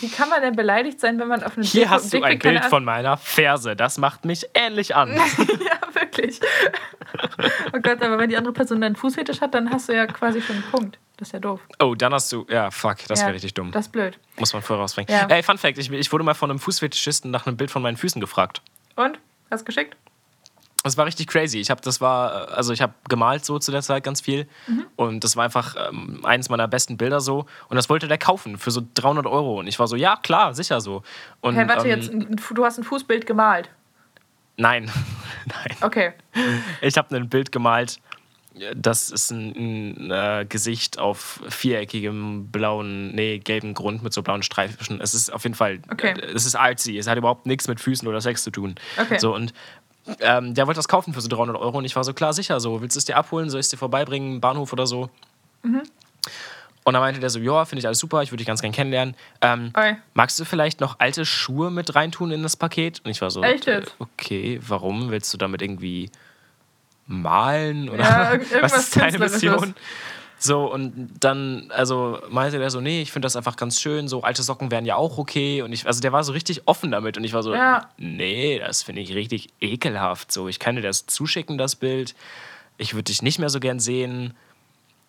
[SPEAKER 3] Wie kann man denn beleidigt sein, wenn man auf einen
[SPEAKER 2] Hier
[SPEAKER 3] Dick-
[SPEAKER 2] hast du ein Bild von meiner Ferse. Das macht mich ähnlich an. <laughs>
[SPEAKER 3] ja, wirklich. Oh Gott, aber wenn die andere Person deinen Fußfetisch hat, dann hast du ja quasi schon einen Punkt. Das ist ja doof.
[SPEAKER 2] Oh, dann hast du. Ja, fuck, das
[SPEAKER 3] ja,
[SPEAKER 2] wäre richtig dumm.
[SPEAKER 3] Das ist blöd.
[SPEAKER 2] Muss man vorher rausbringen.
[SPEAKER 3] Ja.
[SPEAKER 2] Ey, Fun Fact: ich, ich wurde mal von einem Fußfetischisten nach einem Bild von meinen Füßen gefragt.
[SPEAKER 3] Und? Hast du geschickt?
[SPEAKER 2] Das war richtig crazy. Ich habe das war, also ich habe gemalt so zu der Zeit ganz viel
[SPEAKER 3] Mhm.
[SPEAKER 2] und das war einfach ähm, eines meiner besten Bilder so und das wollte der kaufen für so 300 Euro und ich war so, ja klar, sicher so. Und,
[SPEAKER 3] Hey, warte,
[SPEAKER 2] ähm,
[SPEAKER 3] jetzt, du hast ein Fußbild gemalt.
[SPEAKER 2] Nein, <laughs> nein.
[SPEAKER 3] Okay.
[SPEAKER 2] Ich habe ein Bild gemalt. Das ist ein, ein äh, Gesicht auf viereckigem blauen, nee, gelben Grund mit so blauen Streifen. Es ist auf jeden Fall,
[SPEAKER 3] Okay.
[SPEAKER 2] äh, es ist artsy. Es hat überhaupt nichts mit Füßen oder Sex zu tun.
[SPEAKER 3] Okay.
[SPEAKER 2] So und ähm, der wollte das kaufen für so 300 Euro und ich war so klar sicher so, willst du es dir abholen, soll ich es dir vorbeibringen, Bahnhof oder so?
[SPEAKER 3] Mhm.
[SPEAKER 2] Und dann meinte der so, ja, finde ich alles super, ich würde dich ganz gern kennenlernen. Ähm, magst du vielleicht noch alte Schuhe mit reintun in das Paket? Und ich war so,
[SPEAKER 3] Echt
[SPEAKER 2] äh, okay, warum? Willst du damit irgendwie malen? Oder
[SPEAKER 3] Ja, <laughs>
[SPEAKER 2] was ist deine. Mission? So, und dann, also meinte der so, nee, ich finde das einfach ganz schön, so alte Socken wären ja auch okay. Und ich, also der war so richtig offen damit und ich war so,
[SPEAKER 3] Ja.
[SPEAKER 2] nee, das finde ich richtig ekelhaft. So, ich kann dir das zuschicken, das Bild. Ich würde dich nicht mehr so gern sehen.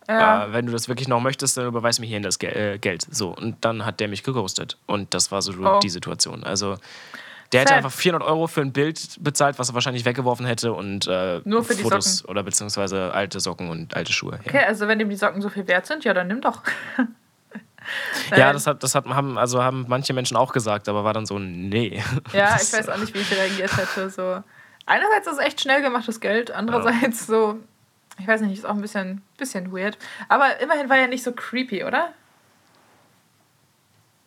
[SPEAKER 3] Ja.
[SPEAKER 2] Äh, wenn du das wirklich noch möchtest, dann überweis mir hierhin das Gel äh, Geld. So, und dann hat der mich geghostet. Und das war so
[SPEAKER 3] Oh.
[SPEAKER 2] die Situation. Also, der hätte einfach 400 Euro für ein Bild bezahlt, was er wahrscheinlich weggeworfen hätte und äh,
[SPEAKER 3] Nur für die
[SPEAKER 2] Fotos
[SPEAKER 3] Socken.
[SPEAKER 2] oder beziehungsweise alte Socken und alte Schuhe. Ja,
[SPEAKER 3] Okay, also wenn dem die Socken so viel wert sind, ja, dann nimm doch. <laughs>
[SPEAKER 2] ja das, hat, das hat, haben, also haben manche Menschen auch gesagt, aber war dann so, nee.
[SPEAKER 3] Ja, ich <laughs> weiß auch nicht, wie ich reagiert hätte. So. Einerseits ist es echt schnell gemachtes Geld, andererseits so, ich weiß nicht, ist auch ein bisschen, bisschen weird. Aber immerhin war er nicht so creepy, oder?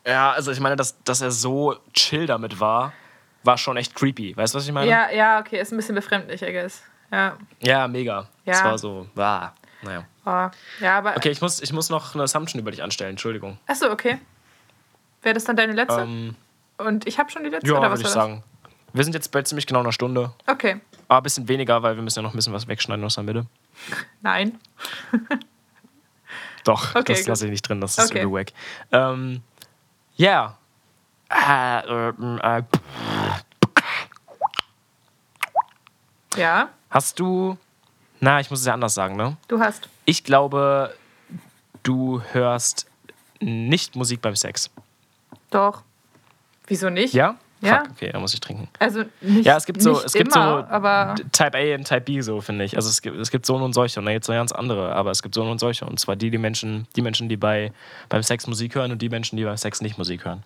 [SPEAKER 2] Ja, also ich meine, dass, dass er so chill damit war, war schon echt creepy. Weißt du, was ich meine?
[SPEAKER 3] Ja, ja, okay, ist ein bisschen befremdlich, I guess. Ja,
[SPEAKER 2] Ja, mega. Es
[SPEAKER 3] Ja.
[SPEAKER 2] war so, ah, naja.
[SPEAKER 3] oh, ja aber.
[SPEAKER 2] Okay, ich muss, ich muss noch eine Assumption über dich anstellen, Entschuldigung.
[SPEAKER 3] Achso, okay. Wäre das dann deine letzte?
[SPEAKER 2] Ähm,
[SPEAKER 3] Und ich habe schon die letzte,
[SPEAKER 2] ja,
[SPEAKER 3] oder was
[SPEAKER 2] würde ich sagen. Wir sind jetzt bei ziemlich genau einer Stunde.
[SPEAKER 3] Okay,
[SPEAKER 2] Aber ein bisschen weniger, weil wir müssen ja noch ein bisschen was wegschneiden aus der Mitte. <laughs>
[SPEAKER 3] nein.
[SPEAKER 2] Doch,
[SPEAKER 3] Okay,
[SPEAKER 2] das lasse ich nicht drin, das ist
[SPEAKER 3] Okay.
[SPEAKER 2] übel wack. Ähm, ja.
[SPEAKER 3] Ja,
[SPEAKER 2] hast du. Na, ich muss es ja anders sagen, ne?
[SPEAKER 3] du hast.
[SPEAKER 2] Ich glaube, du hörst nicht Musik beim Sex.
[SPEAKER 3] Doch. Wieso nicht?
[SPEAKER 2] Ja?
[SPEAKER 3] Ja.
[SPEAKER 2] Fuck, okay, da muss ich trinken.
[SPEAKER 3] Also nicht,
[SPEAKER 2] Ja, es gibt so, es gibt
[SPEAKER 3] immer,
[SPEAKER 2] so
[SPEAKER 3] aber
[SPEAKER 2] Type A und Type B, so finde ich. Also es gibt, es gibt so und solche und da gibt es ganz andere, aber es gibt so und solche. Und zwar die, die Menschen, die Menschen, die bei, beim Sex Musik hören und die Menschen, die beim Sex nicht Musik hören.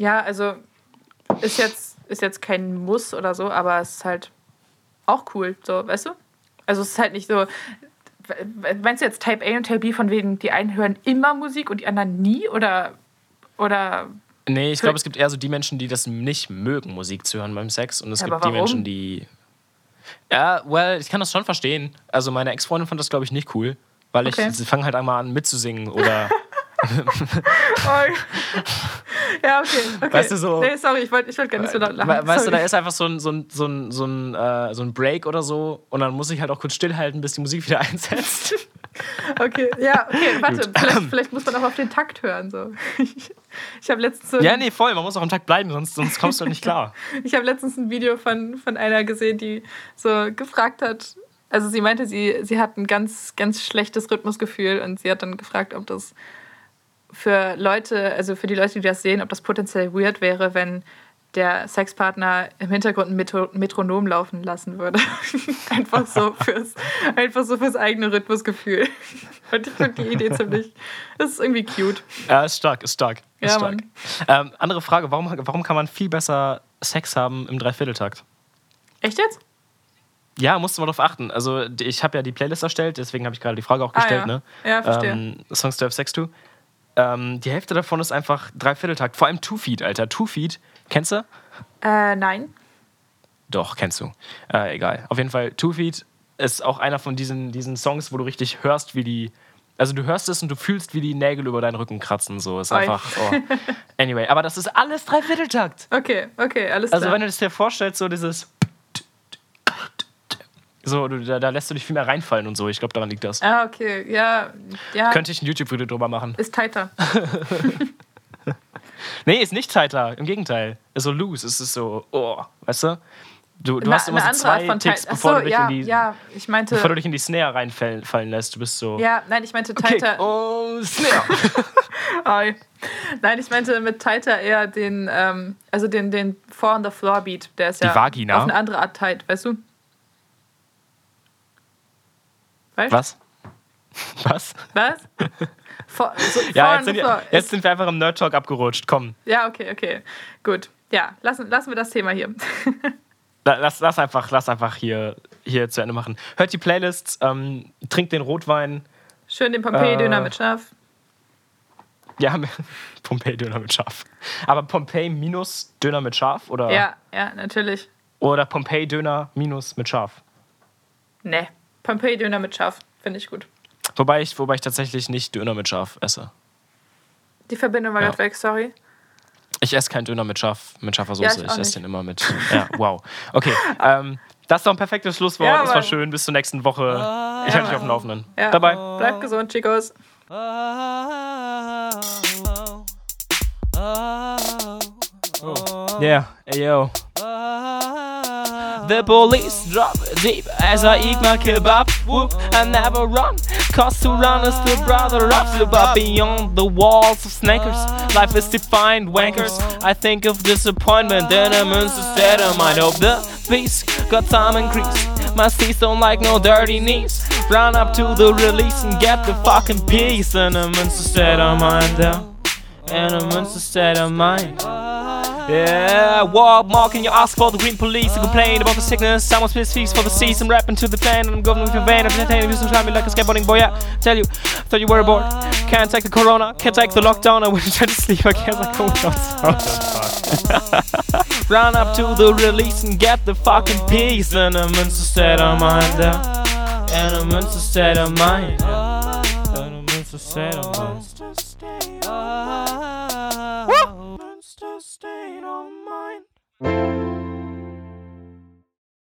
[SPEAKER 3] Ja, also ist jetzt, ist jetzt kein Muss oder so, aber es ist halt auch cool, so, weißt du? Also es ist halt nicht so. Meinst du jetzt Type A und Type B von wegen, die einen hören immer Musik und die anderen nie? Oder. Oder.
[SPEAKER 2] Nee, ich glaube, es gibt eher so die Menschen, die das nicht mögen, Musik zu hören beim Sex. Und es
[SPEAKER 3] Ja,
[SPEAKER 2] gibt die? Menschen, die. Ja, well, ich kann das schon verstehen. Also meine Ex-Freundin fand das, glaube ich, nicht cool. Weil ich,
[SPEAKER 3] Okay.
[SPEAKER 2] sie fangen halt einmal an mitzusingen oder. <laughs>
[SPEAKER 3] Oh. <laughs> ja, okay, okay.
[SPEAKER 2] Weißt du, so-
[SPEAKER 3] Nee, sorry, ich wollte ich wollt gar nicht so laut lachen.
[SPEAKER 2] We- Weißt du,
[SPEAKER 3] Sorry.
[SPEAKER 2] da ist einfach so ein, so, ein, so, ein, so, ein, äh, so ein Break oder so und dann muss ich halt auch kurz stillhalten, bis die Musik wieder <laughs> einsetzt. <laughs>
[SPEAKER 3] Okay, ja, okay, warte. <clears throat> Vielleicht, vielleicht muss man auch auf den Takt hören. So. Ich habe letztens, so
[SPEAKER 2] ja, nee, voll, man muss auch am Tag bleiben, sonst, sonst kommst du nicht klar.
[SPEAKER 3] ich hab letztens ein Video von, von einer gesehen, die so gefragt hat. Also sie meinte, sie, sie hat ein ganz, ganz schlechtes Rhythmusgefühl und sie hat dann gefragt, ob das für Leute, also für die Leute, die das sehen, ob das potenziell weird wäre, wenn der Sexpartner im Hintergrund ein Metro Metronom laufen lassen würde. <laughs> einfach, so fürs, einfach so fürs eigene Rhythmusgefühl. <laughs> Und ich finde die Idee ziemlich. Das ist irgendwie cute.
[SPEAKER 2] Ja, ist stark, ist stark. Ist
[SPEAKER 3] Ja,
[SPEAKER 2] stark. Ähm, andere Frage: warum, warum kann man viel besser Sex haben im Dreivierteltakt?
[SPEAKER 3] Echt jetzt?
[SPEAKER 2] Ja, musst du mal drauf achten. Also, ich habe ja die Playlist erstellt, deswegen habe ich gerade die Frage auch gestellt,
[SPEAKER 3] ah, ja.
[SPEAKER 2] ne?
[SPEAKER 3] Ja, verstehe.
[SPEAKER 2] Ähm, Songs to have sex to. Ähm, die Hälfte davon ist einfach Dreivierteltakt. Vor allem Two Feet, Alter. Two Feet, kennst du?
[SPEAKER 3] Äh, nein.
[SPEAKER 2] Doch, kennst du. Äh, egal. Auf jeden Fall, Two Feet ist auch einer von diesen, diesen Songs, wo du richtig hörst, wie die. Also du hörst es und du fühlst, wie die Nägel über deinen Rücken kratzen. So ist
[SPEAKER 3] Oi.
[SPEAKER 2] einfach. Oh. <laughs> Anyway, aber das ist alles Dreivierteltakt.
[SPEAKER 3] Okay, okay, alles
[SPEAKER 2] Also
[SPEAKER 3] klar.
[SPEAKER 2] wenn du das dir vorstellst, so dieses. So, da, da lässt du dich viel mehr reinfallen und so. Ich glaube, daran liegt das.
[SPEAKER 3] ah, okay. Ja, ja.
[SPEAKER 2] Könnte ich ein YouTube-Video drüber machen.
[SPEAKER 3] Ist tighter. <laughs>
[SPEAKER 2] Nee, ist nicht tighter. Im Gegenteil. Ist so loose. Es ist so, oh, weißt du? Du, du
[SPEAKER 3] Eine-
[SPEAKER 2] hast immer so zwei Ticks, bevor,
[SPEAKER 3] so,
[SPEAKER 2] du dich
[SPEAKER 3] ja,
[SPEAKER 2] in die,
[SPEAKER 3] ja, ich meinte.
[SPEAKER 2] bevor du dich in die Snare reinfallen fallen lässt. Du bist so.
[SPEAKER 3] ja, nein, ich meinte
[SPEAKER 2] okay.
[SPEAKER 3] tighter.
[SPEAKER 2] Oh, Snare. <laughs>
[SPEAKER 3] Ei. Nein, ich meinte mit tighter eher den, ähm, also den, den Four on the Floor Beat. Der ist
[SPEAKER 2] Die
[SPEAKER 3] ja
[SPEAKER 2] Vagina?
[SPEAKER 3] auf eine andere Art tight, weißt du? Weißt? <laughs>
[SPEAKER 2] Was? Was?
[SPEAKER 3] Was? Four, so, <laughs>
[SPEAKER 2] Ja, jetzt sind, wir, jetzt sind wir einfach im Nerd Talk abgerutscht. Komm,
[SPEAKER 3] Ja, okay, okay. Gut. Ja, lassen, lassen wir das Thema hier. <laughs>
[SPEAKER 2] la- lass, lass, einfach, lass einfach hier, hier zu Ende machen. Hört die Playlists, ähm, trinkt den Rotwein.
[SPEAKER 3] Schön den Pompeii-Döner
[SPEAKER 2] Äh,
[SPEAKER 3] mit Schaf.
[SPEAKER 2] Ja, Pompeii-Döner mit Schaf. Aber Pompeii minus Döner mit Schaf? Oder,
[SPEAKER 3] Ja, ja, natürlich.
[SPEAKER 2] oder Pompeii-Döner minus mit Schaf?
[SPEAKER 3] Ne. Pompeii-Döner mit Schaf. Finde ich gut.
[SPEAKER 2] Wobei ich, wobei ich tatsächlich nicht Döner mit Schaf esse.
[SPEAKER 3] Die Verbindung war
[SPEAKER 2] Ja.
[SPEAKER 3] gerade weg, sorry.
[SPEAKER 2] Ich esse keinen Döner mit, Schaf, mit scharfer
[SPEAKER 3] Ja,
[SPEAKER 2] Soße.
[SPEAKER 3] ich
[SPEAKER 2] ich
[SPEAKER 3] auch
[SPEAKER 2] esse den immer mit. Ja, wow. Okay. <laughs> Ähm, das ist doch ein perfektes Schlusswort.
[SPEAKER 3] Ja,
[SPEAKER 2] es war schön. Bis zur nächsten Woche. Ich halte dich auf dem Laufenden.
[SPEAKER 3] Ja.
[SPEAKER 2] Dabei.
[SPEAKER 3] Bleibt gesund, Chicos.
[SPEAKER 2] Yeah, hey yo. The police drop deep as I eat my kebab. Whoop, I never run. Cause to run is the brother of the but beyond the walls of snackers. Life is defined wankers. I think of disappointment then I'm instead I might hope the peace got time increase. My seats don't like no dirty knees. Run up to the release and get the fucking peace. And I'm instead of mind down. And I'm instead of mind. Yeah, walk, marking your ask for the green police to complain about the sickness. Someone's pissed feast for the season, rapping to the. And I'm going with your vein, I'm entertaining, you describe me like a skateboarding boy. Yeah, tell you, thought you were bored. Can't take the corona, can't take the lockdown. I wouldn't try to sleep, I go without sound. Run up to the release and get the fucking peace. And I'm in state of mind down. And I'm in state of mind. And I'm in state of mind. stain on mine.